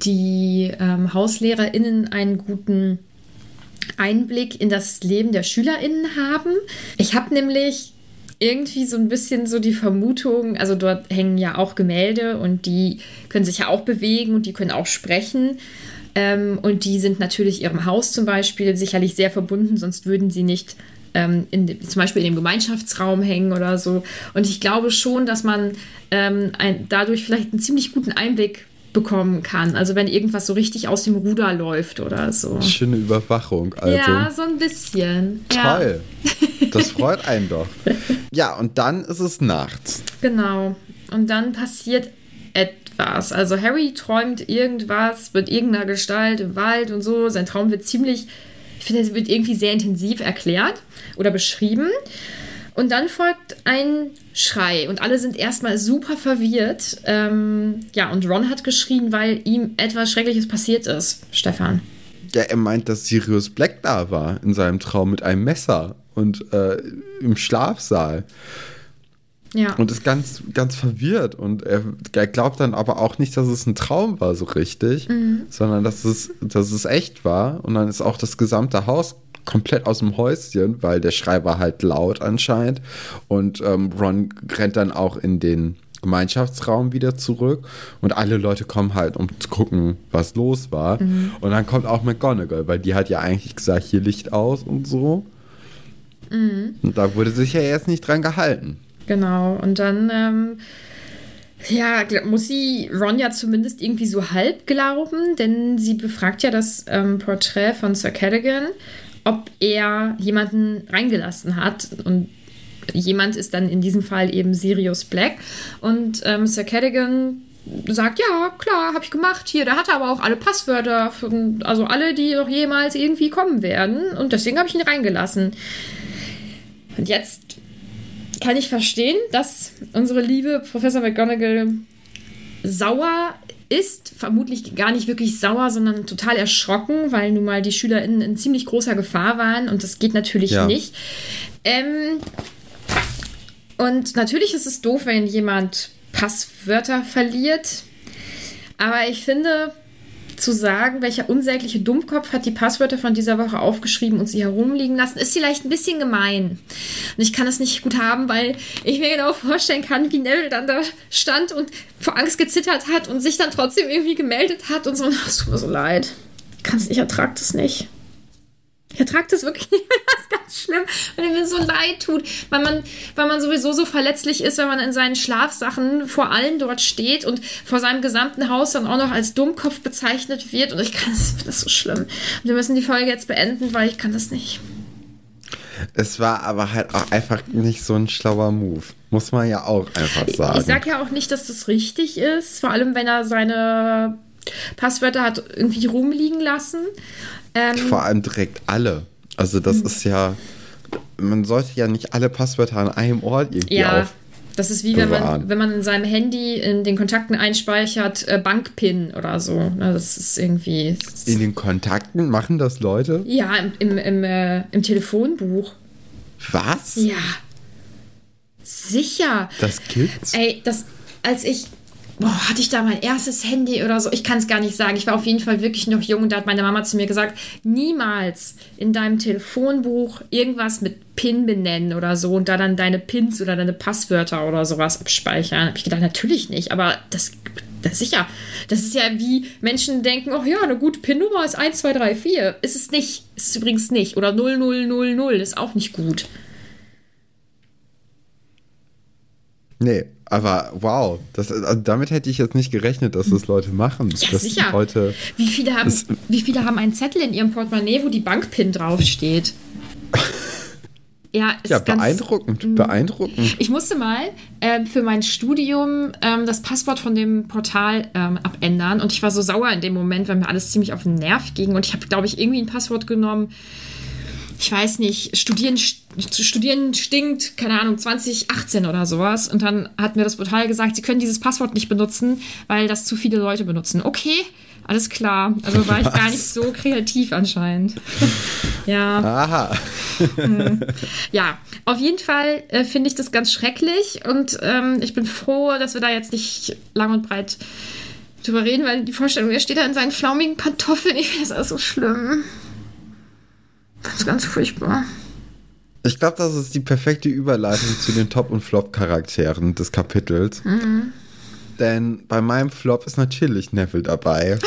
die ähm, HauslehrerInnen einen guten Einblick in das Leben der SchülerInnen haben. Ich habe nämlich irgendwie so ein bisschen so die Vermutung, also dort hängen ja auch Gemälde und die können sich ja auch bewegen und die können auch sprechen. Ähm, und die sind natürlich ihrem Haus zum Beispiel sicherlich sehr verbunden, sonst würden sie nicht ähm, in, zum Beispiel in dem Gemeinschaftsraum hängen oder so. Und ich glaube schon, dass man ähm, dadurch vielleicht einen ziemlich guten Einblick bekommen kann. Also wenn irgendwas so richtig aus dem Ruder läuft oder so. Schöne Überwachung, also. Ja, so ein bisschen. Ja, Toll. Das freut einen doch. Ja, und dann ist es nachts. genau. Und dann passiert irgendwas. Also Harry träumt irgendwas mit irgendeiner Gestalt im Wald und so. Sein Traum wird ziemlich, ich finde, es wird irgendwie sehr intensiv erklärt oder beschrieben. Und dann folgt ein Schrei und alle sind erstmal super verwirrt. Ähm, ja, und Ron hat geschrien, weil ihm etwas Schreckliches passiert ist, Stefan. Ja, er meint, dass Sirius Black da war in seinem Traum mit einem Messer und äh, im Schlafsaal. Ja. Und ist ganz, ganz verwirrt. Und er, er, glaubt dann aber auch nicht, dass es ein Traum war, so richtig, mhm. sondern dass es, dass es echt war. Und dann ist auch das gesamte Haus komplett aus dem Häuschen, weil der Schreiber halt laut anscheinend. Und ähm, Ron rennt dann auch in den Gemeinschaftsraum wieder zurück und alle Leute kommen halt, um zu gucken, was los war. Mhm. Und dann kommt auch McGonagall, weil die hat ja eigentlich gesagt, hier Licht aus und so. Mhm. Und da wurde sich ja jetzt nicht dran gehalten. Genau, und dann, ähm, ja, muss sie Ron ja zumindest irgendwie so halb glauben, denn sie befragt ja das ähm, Porträt von Sir Cadogan, ob er jemanden reingelassen hat. Und jemand ist dann in diesem Fall eben Sirius Black. Und ähm, Sir Cadogan sagt, ja, klar, habe ich gemacht. Hier, der hatte aber auch alle Passwörter, von, also alle, die noch jemals irgendwie kommen werden. Und deswegen habe ich ihn reingelassen. Und jetzt kann ich verstehen, dass unsere liebe Professor McGonagall sauer ist, vermutlich gar nicht wirklich sauer, sondern total erschrocken, weil nun mal die SchülerInnen in ziemlich großer Gefahr waren und das geht natürlich ja. nicht. Ähm, und natürlich ist es doof, wenn jemand Passwörter verliert, aber ich finde, zu sagen, welcher unsägliche Dummkopf hat die Passwörter von dieser Woche aufgeschrieben und sie herumliegen lassen, ist vielleicht ein bisschen gemein. Und ich kann das nicht gut haben, weil ich mir genau vorstellen kann, wie Neville dann da stand und vor Angst gezittert hat und sich dann trotzdem irgendwie gemeldet hat und so. Es tut mir so leid. Ich kann es nicht, nicht. Ich ertrage das wirklich nicht, das ist ganz schlimm, weil mir so leid tut, weil man, weil man sowieso so verletzlich ist, wenn man in seinen Schlafsachen vor allen dort steht und vor seinem gesamten Haus dann auch noch als Dummkopf bezeichnet wird. Und ich kann das, das ist so schlimm. Und wir müssen die Folge jetzt beenden, weil ich kann das nicht. Es war aber halt auch einfach nicht so ein schlauer Move. Muss man ja auch einfach sagen. Ich sag ja auch nicht, dass das richtig ist, vor allem wenn er seine Passwörter hat irgendwie rumliegen lassen. Ähm, Vor allem direkt alle. Also das hm. ist ja, man sollte ja nicht alle Passwörter an einem Ort irgendwie ja. auf. Das ist wie wenn man, wenn man in seinem Handy in den Kontakten einspeichert, äh, Bankpin oder so. Na, das ist irgendwie. In den Kontakten machen das Leute? Ja, im, im, im, äh, im Telefonbuch. Was? Ja. Sicher. Das gibt's? Ey, das, als ich boah, hatte ich da mein erstes Handy oder so? Ich kann es gar nicht sagen. Ich war auf jeden Fall wirklich noch jung und da hat meine Mama zu mir gesagt, niemals in deinem Telefonbuch irgendwas mit PIN benennen oder so und da dann deine PINs oder deine Passwörter oder sowas abspeichern. Habe ich gedacht, natürlich nicht, aber das, das ist sicher. Das ist ja wie Menschen denken, oh ja, eine gute PIN-Nummer ist 1, 2, 3, 4. Ist es nicht. Ist es übrigens nicht. Oder 0000 ist auch nicht gut. Nee, aber wow, das, also damit hätte ich jetzt nicht gerechnet, dass das Leute machen. Ja, dass sicher. Leute, wie, viele haben, das, wie viele haben einen Zettel in ihrem Portemonnaie, wo die Bankpin draufsteht? Ja, ist ja beeindruckend, ganz, beeindruckend. Ich musste mal ähm, für mein Studium ähm, das Passwort von dem Portal ähm, abändern und ich war so sauer in dem Moment, weil mir alles ziemlich auf den Nerv ging und ich habe, glaube ich, irgendwie ein Passwort genommen, ich weiß nicht, studieren, studieren stinkt, keine Ahnung, 2018 oder sowas. Und dann hat mir das Portal gesagt, sie können dieses Passwort nicht benutzen, weil das zu viele Leute benutzen. Okay, alles klar. Also war ich gar nicht so kreativ anscheinend. ja. Aha. hm. Ja, auf jeden Fall äh, finde ich das ganz schrecklich und ähm, ich bin froh, dass wir da jetzt nicht lang und breit drüber reden, weil die Vorstellung, er steht da in seinen flaumigen Pantoffeln, ich finde das alles so schlimm. Das ist ganz furchtbar. Ich glaube, das ist die perfekte Überleitung zu den Top- und Flop-Charakteren des Kapitels. Mhm. Denn bei meinem Flop ist natürlich Neville dabei.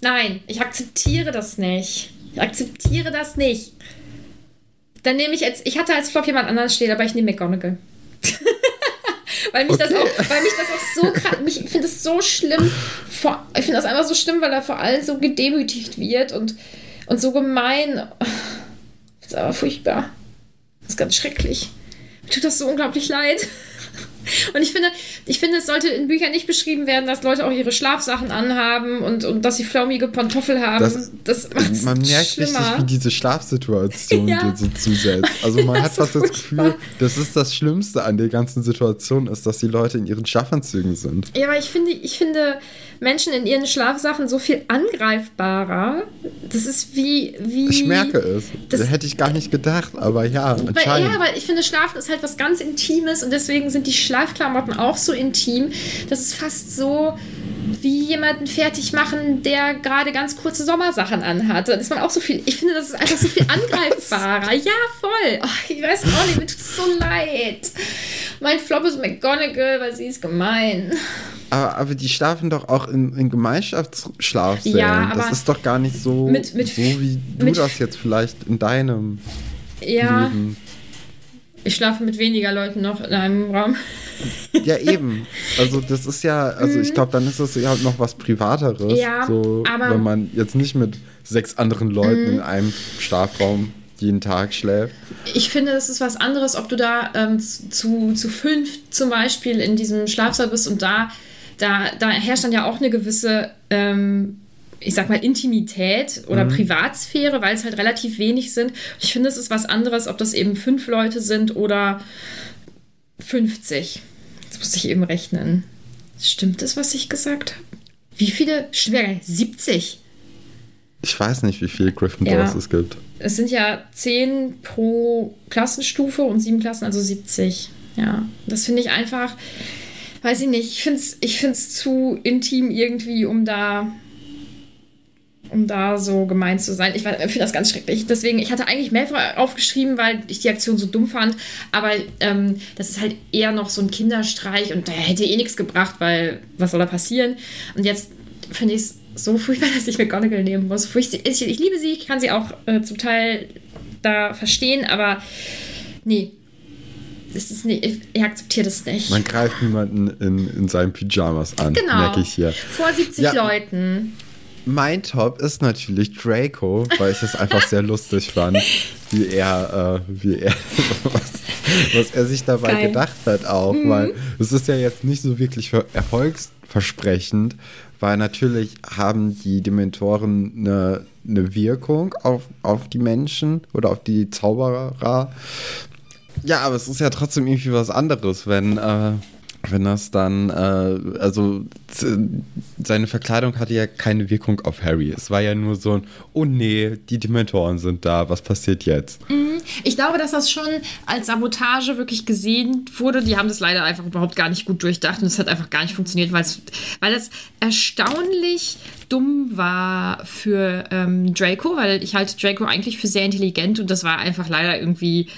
Nein, ich akzeptiere das nicht. Ich akzeptiere das nicht. Dann nehme ich jetzt, ich hatte als Flop jemand anderes stehen, aber ich nehme McGonagall. weil mich okay. das auch, weil mich das auch so krass, ich finde es so schlimm, vor, ich finde das einfach so schlimm, weil er vor allem so gedemütigt wird und, und so gemein. Das ist aber furchtbar. Das ist ganz schrecklich. Mir tut das so unglaublich leid. Und ich finde, ich finde, es sollte in Büchern nicht beschrieben werden, dass Leute auch ihre Schlafsachen anhaben und, und dass sie flaumige Pantoffel haben. Das, das macht's man merkt schlimmer. richtig, wie diese Schlafsituation Ja. dir so zusetzt. Also man Ja, hat fast das. Gefühl, das ist das Schlimmste an der ganzen Situation, ist, dass die Leute in ihren Schlafanzügen sind. Ja, aber ich finde, ich finde Menschen in ihren Schlafsachen so viel angreifbarer. Das ist wie. wie Ich merke es. Das- Das hätte ich gar nicht gedacht, aber ja, Weil, ja, weil ich finde, Schlafen ist halt was ganz Intimes und deswegen sind die Schlafklamotten auch so intim. Das ist fast so wie jemanden fertig machen, der gerade ganz kurze Sommersachen anhat. Da ist man auch so viel. Ich finde, das ist einfach so viel angreifbarer. ja, voll. Ach, ich weiß auch nicht, mir tut es so leid. Mein Flop ist McGonagall, weil sie ist gemein. aber, aber die schlafen doch auch in, in Gemeinschaftsschlafsälen. Ja, das aber ist doch gar nicht so, mit- mit- so wie du mit- das jetzt vielleicht in deinem Ja, Leben. ich schlafe mit weniger Leuten noch in einem Raum. Ja, eben. Also das ist ja, also ich glaube, dann ist das ja noch was Privateres. Mhm. Ja, so, aber- Mhm. wenn man jetzt nicht mit sechs anderen Leuten in einem Schlafraum jeden Tag schläft. Ich finde, das ist was anderes, ob du da ähm, zu, zu fünf zum Beispiel in diesem Schlafsaal bist und da, da, da herrscht dann ja auch eine gewisse, ähm, ich sag mal, Intimität oder Privatsphäre, weil es halt relativ wenig sind. Ich finde, es ist was anderes, ob das eben fünf Leute sind oder 50. Jetzt musste ich eben rechnen. Stimmt das, was ich gesagt habe? Wie viele? Schwer, 70. Ich weiß nicht, wie viele Gryffindors Ja. es gibt. Es sind ja 10 pro Klassenstufe und sieben Klassen, also 70. Ja, das finde ich einfach, weiß ich nicht, ich finde es ich find's zu intim irgendwie, um da, um da so gemein zu sein. Ich finde das ganz schrecklich. Deswegen, ich hatte eigentlich Malfoy aufgeschrieben, weil ich die Aktion so dumm fand, aber ähm, das ist halt eher noch so ein Kinderstreich und der hätte eh nichts gebracht, weil was soll da passieren? Und jetzt finde ich es so furchtbar, dass ich McGonagall nehmen muss. Furcht- Ich, ich liebe sie, ich kann sie auch äh, zum Teil da verstehen, aber nee. Das ist nicht, ich, ich akzeptiere das nicht. Man greift niemanden in, in seinen Pyjamas an, genau. merke ich hier. Vor 70 Ja. Leuten. Mein Top ist natürlich Draco, weil ich es einfach sehr lustig fand, wie er, äh, wie er, was, was er sich dabei Geil. gedacht hat auch, weil es ist ja jetzt nicht so wirklich ver- erfolgsversprechend, weil natürlich haben die Dementoren eine, eine Wirkung auf, auf die Menschen oder auf die Zauberer. Ja, aber es ist ja trotzdem irgendwie was anderes, wenn, äh, wenn das dann, äh, also seine Verkleidung hatte ja keine Wirkung auf Harry. Es war ja nur so ein, oh nee, die Dementoren sind da, was passiert jetzt? Ich glaube, dass das schon als Sabotage wirklich gesehen wurde. Die haben das leider einfach überhaupt gar nicht gut durchdacht und es hat einfach gar nicht funktioniert, weil es erstaunlich dumm war für ähm, Draco, weil ich halte Draco eigentlich für sehr intelligent und das war einfach leider irgendwie,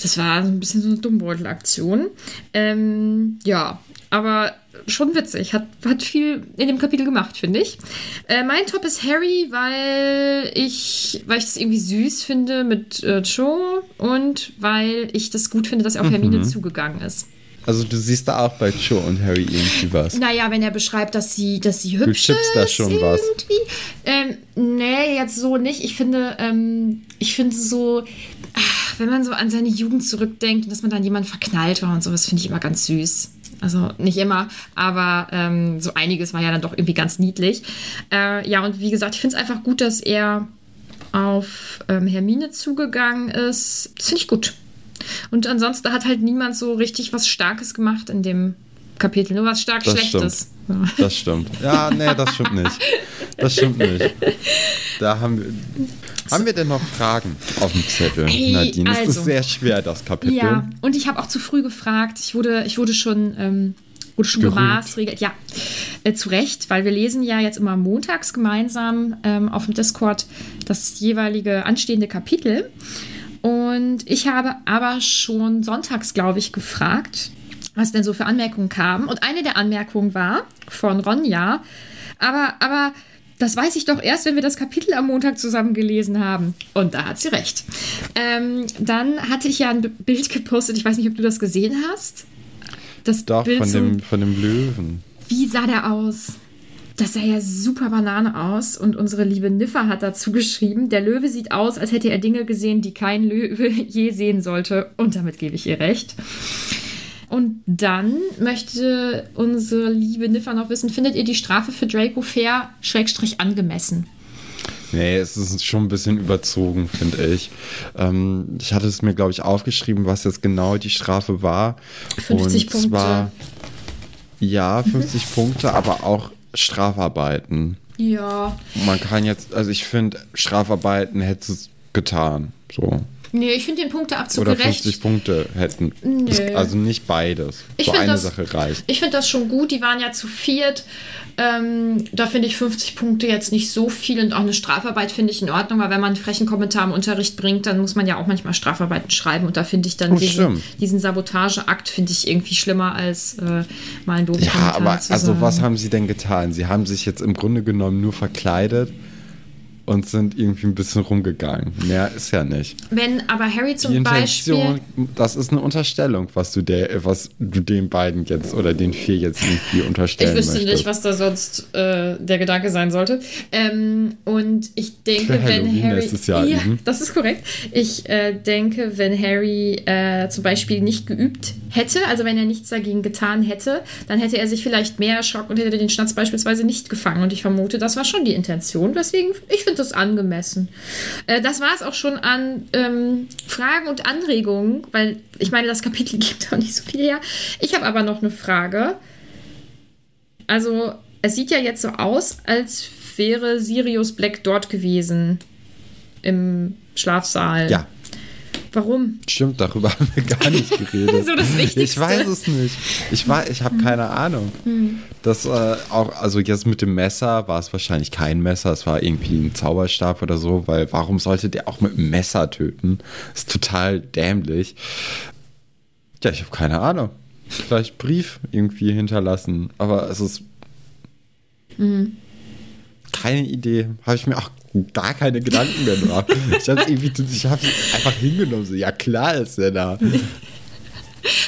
das war ein bisschen so eine Dummbeutel-Aktion. Ähm, ja, aber schon witzig. Hat, hat viel in dem Kapitel gemacht, finde ich. Äh, mein Top ist Harry, weil ich, weil ich das irgendwie süß finde mit äh, Cho und weil ich das gut finde, dass er auf Hermine zugegangen ist. Also du siehst da auch bei Joe und Harry irgendwie was. Naja, wenn er beschreibt, dass sie, dass sie hübsch chippst ist. da schon was. irgendwie. Ähm, nee, jetzt so nicht. Ich finde, ähm, ich finde so, ach, wenn man so an seine Jugend zurückdenkt und dass man dann jemand verknallt war und sowas, finde ich immer ganz süß. Also nicht immer, aber ähm, so einiges war ja dann doch irgendwie ganz niedlich. Äh, ja, und wie gesagt, ich finde es einfach gut, dass er auf ähm, Hermine zugegangen ist. Das finde ich gut. Und ansonsten hat halt niemand so richtig was Starkes gemacht in dem Kapitel. Nur was stark Das Schlechtes. Ja. Das stimmt. Ja, nee, das stimmt nicht. Das stimmt nicht. Da haben wir. Haben wir denn noch Fragen auf dem Zettel, Hey, Nadine? Es also. ist sehr schwer, das Kapitel. Ja, und ich habe auch zu früh gefragt. Ich wurde, ich wurde schon, ähm, wurde schon gemaßregelt. Ja, äh, zu Recht, weil wir lesen ja jetzt immer montags gemeinsam ähm, auf dem Discord das jeweilige anstehende Kapitel. Und ich habe aber schon sonntags, glaube ich, gefragt, was denn so für Anmerkungen kamen. Und eine der Anmerkungen war von Ronja, aber, aber das weiß ich doch erst, wenn wir das Kapitel am Montag zusammen gelesen haben. Und da hat sie recht. Ähm, dann hatte ich ja ein Bild gepostet, ich weiß nicht, ob du das gesehen hast. Das Doch, Bild von dem, von dem Löwen. wie sah der aus? Das sah ja super Banane aus und unsere liebe Niffer hat dazu geschrieben, der Löwe sieht aus, als hätte er Dinge gesehen, die kein Löwe je sehen sollte. Und damit gebe ich ihr recht. Und dann möchte unsere liebe Niffer noch wissen, findet ihr die Strafe für Draco fair, schrägstrich angemessen? Nee, es ist schon ein bisschen überzogen, finde ich. Ähm, ich hatte es mir, glaube ich, aufgeschrieben, was jetzt genau die Strafe war. 50 Und Punkte. zwar, ja, 50 Punkte, aber auch Strafarbeiten. Ja. Man kann jetzt, also ich finde, Strafarbeiten hätte es getan. So. Nee, ich finde den Punkteabzug Oder gerecht. 50 Punkte hätten. Nö. Es, also nicht beides. Ich so eine das- Sache reicht. Ich finde das schon gut. Die waren ja zu viert. Ähm, da finde ich 50 Punkte jetzt nicht so viel und auch eine Strafarbeit finde ich in Ordnung, weil wenn man einen frechen Kommentar im Unterricht bringt, dann muss man ja auch manchmal Strafarbeiten schreiben und da finde ich dann Oh, diesen, diesen Sabotageakt finde ich irgendwie schlimmer als äh, mal einen doofen Ja, Kommentar aber also was haben sie denn getan? Sie haben sich jetzt im Grunde genommen nur verkleidet und sind irgendwie ein bisschen rumgegangen. Mehr ist ja nicht. Wenn aber Harry Die zum Intention, Beispiel das ist eine Unterstellung, was du der, was du den beiden jetzt oder den vier jetzt irgendwie Ich unterstellen wüsste möchtest. nicht, was da sonst äh, der Gedanke sein sollte. Ähm, und ich denke, Für wenn Halloween Harry. Jahr ja, üben. das ist korrekt. Ich äh, denke, wenn Harry äh, zum Beispiel nicht geübt hätte, also wenn er nichts dagegen getan hätte, dann hätte er sich vielleicht mehr erschrocken und hätte den Schnatz beispielsweise nicht gefangen. Und ich vermute, das war schon die Intention. Deswegen, ich finde das angemessen. Äh, das war es auch schon an ähm, Fragen und Anregungen, weil ich meine, das Kapitel gibt auch nicht so viel her. Ich habe aber noch eine Frage. Also, es sieht ja jetzt so aus, als wäre Sirius Black dort gewesen. Im Schlafsaal. Ja, Warum? stimmt, darüber haben wir gar nicht geredet. So das Wichtigste. Ich weiß es nicht. Ich, war- ich habe keine Ahnung. Das äh, auch, also jetzt mit dem Messer war es wahrscheinlich kein Messer, es war irgendwie ein Zauberstab oder so, weil warum sollte der auch mit einem Messer töten? ist total dämlich. Ja, ich habe keine Ahnung. Vielleicht Brief irgendwie hinterlassen, aber es ist keine Idee. Habe ich mir auch gar keine Gedanken mehr gemacht. Ich habe es einfach hingenommen. So, ja klar ist er da.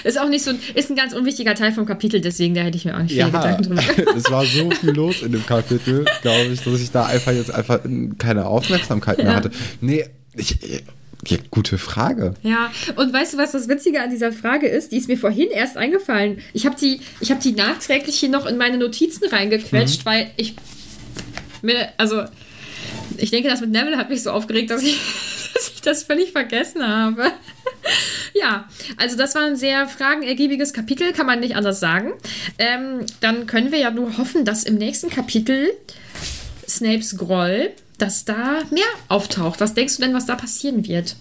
Ist auch nicht so, ist ein ganz unwichtiger Teil vom Kapitel, deswegen da hätte ich mir auch nicht Ja, Gedanken drüber gemacht. es war so viel los in dem Kapitel, glaube ich, dass ich da einfach jetzt einfach keine Aufmerksamkeit mehr Ja. hatte. Nee, ich, ja, gute Frage. Ja, und weißt du, was das Witzige an dieser Frage ist? Die ist mir vorhin erst eingefallen. Ich habe die, ich hab die nachträglich hier noch in meine Notizen Mhm. reingequetscht, weil ich mir, also, ich denke, das mit Neville hat mich so aufgeregt, dass ich, dass ich das völlig vergessen habe. ja, also das war ein sehr fragenergiebiges Kapitel, kann man nicht anders sagen. Ähm, dann können wir ja nur hoffen, dass im nächsten Kapitel Snapes Groll, dass da mehr auftaucht. Was denkst du denn, was da passieren wird?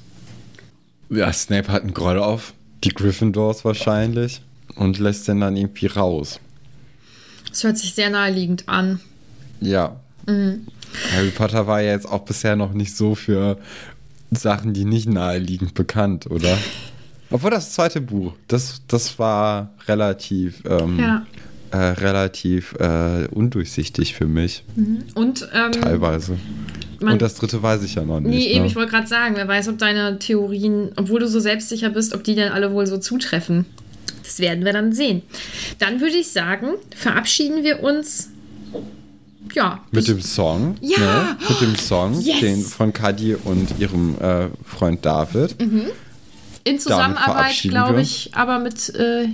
Ja, Snape hat einen Groll auf die Gryffindors wahrscheinlich und lässt den dann irgendwie raus. Das hört sich sehr naheliegend an. Ja. Harry Potter war ja jetzt auch bisher noch nicht so für Sachen, die nicht naheliegend bekannt, oder? Obwohl das zweite Buch, das, das war relativ, ähm, Ja. äh, relativ äh, undurchsichtig für mich, Und ähm, teilweise. Und das dritte weiß ich ja noch nicht. nee, eben, ne? ich wollte gerade sagen, wer weiß, ob deine Theorien, obwohl du so selbstsicher bist, ob die denn alle wohl so zutreffen. Das werden wir dann sehen. Dann würde ich sagen, verabschieden wir uns. Ja, Mit dem Song. Ja! Ne? Mit dem Song, Yes! den von Kadi und ihrem äh, Freund David. in Zusammenarbeit, glaube ich, aber mit, äh,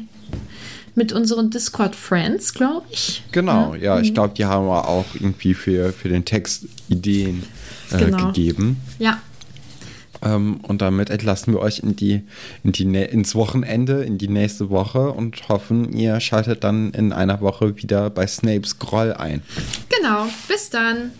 mit unseren Discord-Friends, glaube ich. Genau, ja, Mhm. ich glaube, die haben auch irgendwie für, für den Text Ideen äh, Genau. gegeben. Ja, und damit entlassen wir euch in die, in die, ins Wochenende, in die nächste Woche und hoffen, ihr schaltet dann in einer Woche wieder bei Snapes Groll ein. genau. Bis dann.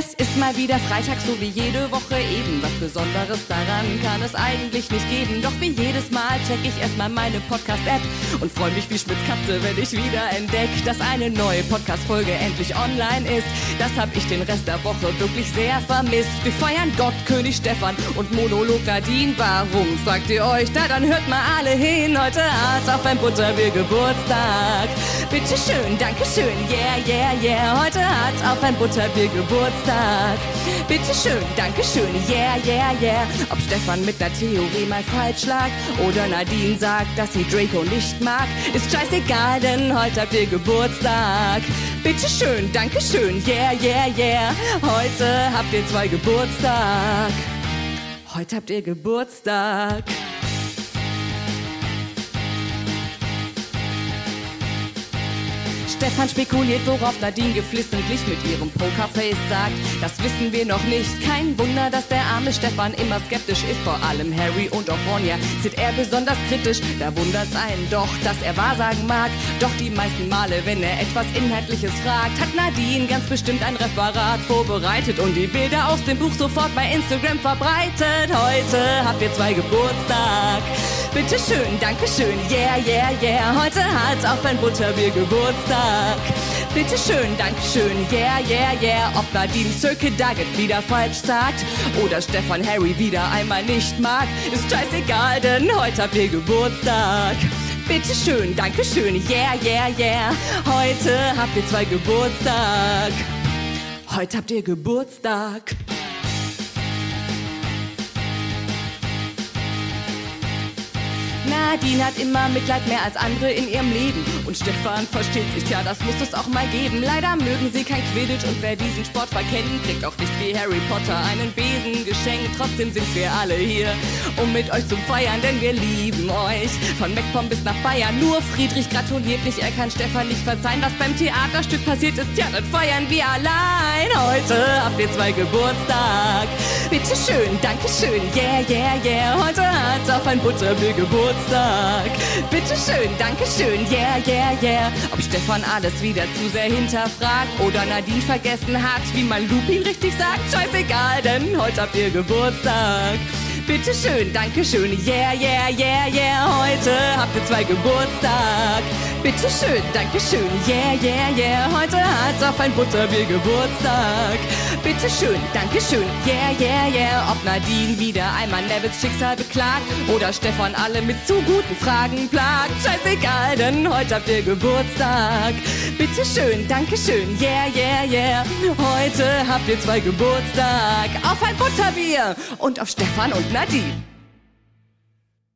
Es ist mal wieder Freitag, so wie jede Woche eben. Was Besonderes daran kann es eigentlich nicht geben. Doch wie jedes Mal check ich erstmal meine Podcast-App und freue mich wie Schmitz Katze, wenn ich wieder entdeck, dass eine neue Podcast-Folge endlich online ist. Das hab ich den Rest der Woche wirklich sehr vermisst. Wir feiern Gott, König Stefan und Monolog Nadine. Warum, fragt ihr euch? Da dann hört mal alle hin. Heute hat auf ein Butterbier Geburtstag. Bitte schön, danke schön, yeah, yeah, yeah. Heute hat auf ein Butterbier Geburtstag. Geburtstag. Bitte schön, danke schön, yeah, yeah, yeah. Ob Stefan mit der Theorie mal falsch lag oder Nadine sagt, dass sie Draco nicht mag, ist scheißegal, denn heute habt ihr Geburtstag. Bitte schön, danke schön, yeah, yeah, yeah. Heute habt ihr zwei Geburtstag. Heute habt ihr Geburtstag. Stefan spekuliert, worauf Nadine geflissentlich mit ihrem Pokerface sagt. Das wissen wir noch nicht. Kein Wunder, dass der arme Stefan immer skeptisch ist. Vor allem Harry und auch Ronja sieht er besonders kritisch. Da wundert's einen doch, dass er Wahrsagen mag. Doch die meisten Male, wenn er etwas Inhaltliches fragt, hat Nadine ganz bestimmt ein Referat vorbereitet und die Bilder aus dem Buch sofort bei Instagram verbreitet. Heute habt ihr zwei Geburtstag. Bitte schön, danke schön, yeah, yeah, yeah. Heute hat auch ein Butterbier Geburtstag. Bitte schön, danke schön, yeah, yeah, yeah. Ob Nadine Circle Dugget wieder falsch sagt oder Stefan Harry wieder einmal nicht mag, ist scheißegal, denn heute habt ihr Geburtstag. Bitte schön, danke schön, yeah, yeah, yeah. Heute habt ihr zwei Geburtstag. Heute habt ihr Geburtstag. Nadine hat immer Mitleid mehr als andere in ihrem Leben. Und Stefan versteht sich, ja, das muss es auch mal geben. Leider mögen sie kein Quidditch und wer diesen Sport verkennt, kriegt auch nicht wie Harry Potter einen Besen geschenkt. Trotzdem sind wir alle hier, um mit euch zu feiern, denn wir lieben euch. Von MacPom bis nach Bayern, nur Friedrich gratuliert nicht, er kann Stefan nicht verzeihen. Was beim Theaterstück passiert ist, ja, das feiern wir allein. Heute habt ihr zwei Geburtstag. Bitte schön, danke schön, yeah, yeah, yeah. Heute hat auf ein Butterbier Geburtstag. Bitte schön, danke schön, yeah, yeah, yeah. Ob Stefan alles wieder zu sehr hinterfragt oder Nadine vergessen hat, wie man Lupin richtig sagt, scheißegal, denn heute habt ihr Geburtstag. Bitte schön, danke schön, yeah, yeah, yeah, yeah. Heute habt ihr zwei Geburtstag. Bitte schön, danke schön, yeah, yeah, yeah. Heute hat auf ein Butterbier Geburtstag. Bitte schön, danke schön, yeah, yeah, yeah. Ob Nadine wieder einmal Nevils Schicksal beklagt oder Stefan alle mit zu guten Fragen plagt. Scheißegal, denn heute habt ihr Geburtstag. Bitte schön, danke schön, yeah, yeah, yeah. Heute habt ihr zwei Geburtstag. Auf ein Butterbier und auf Stefan und Nadine.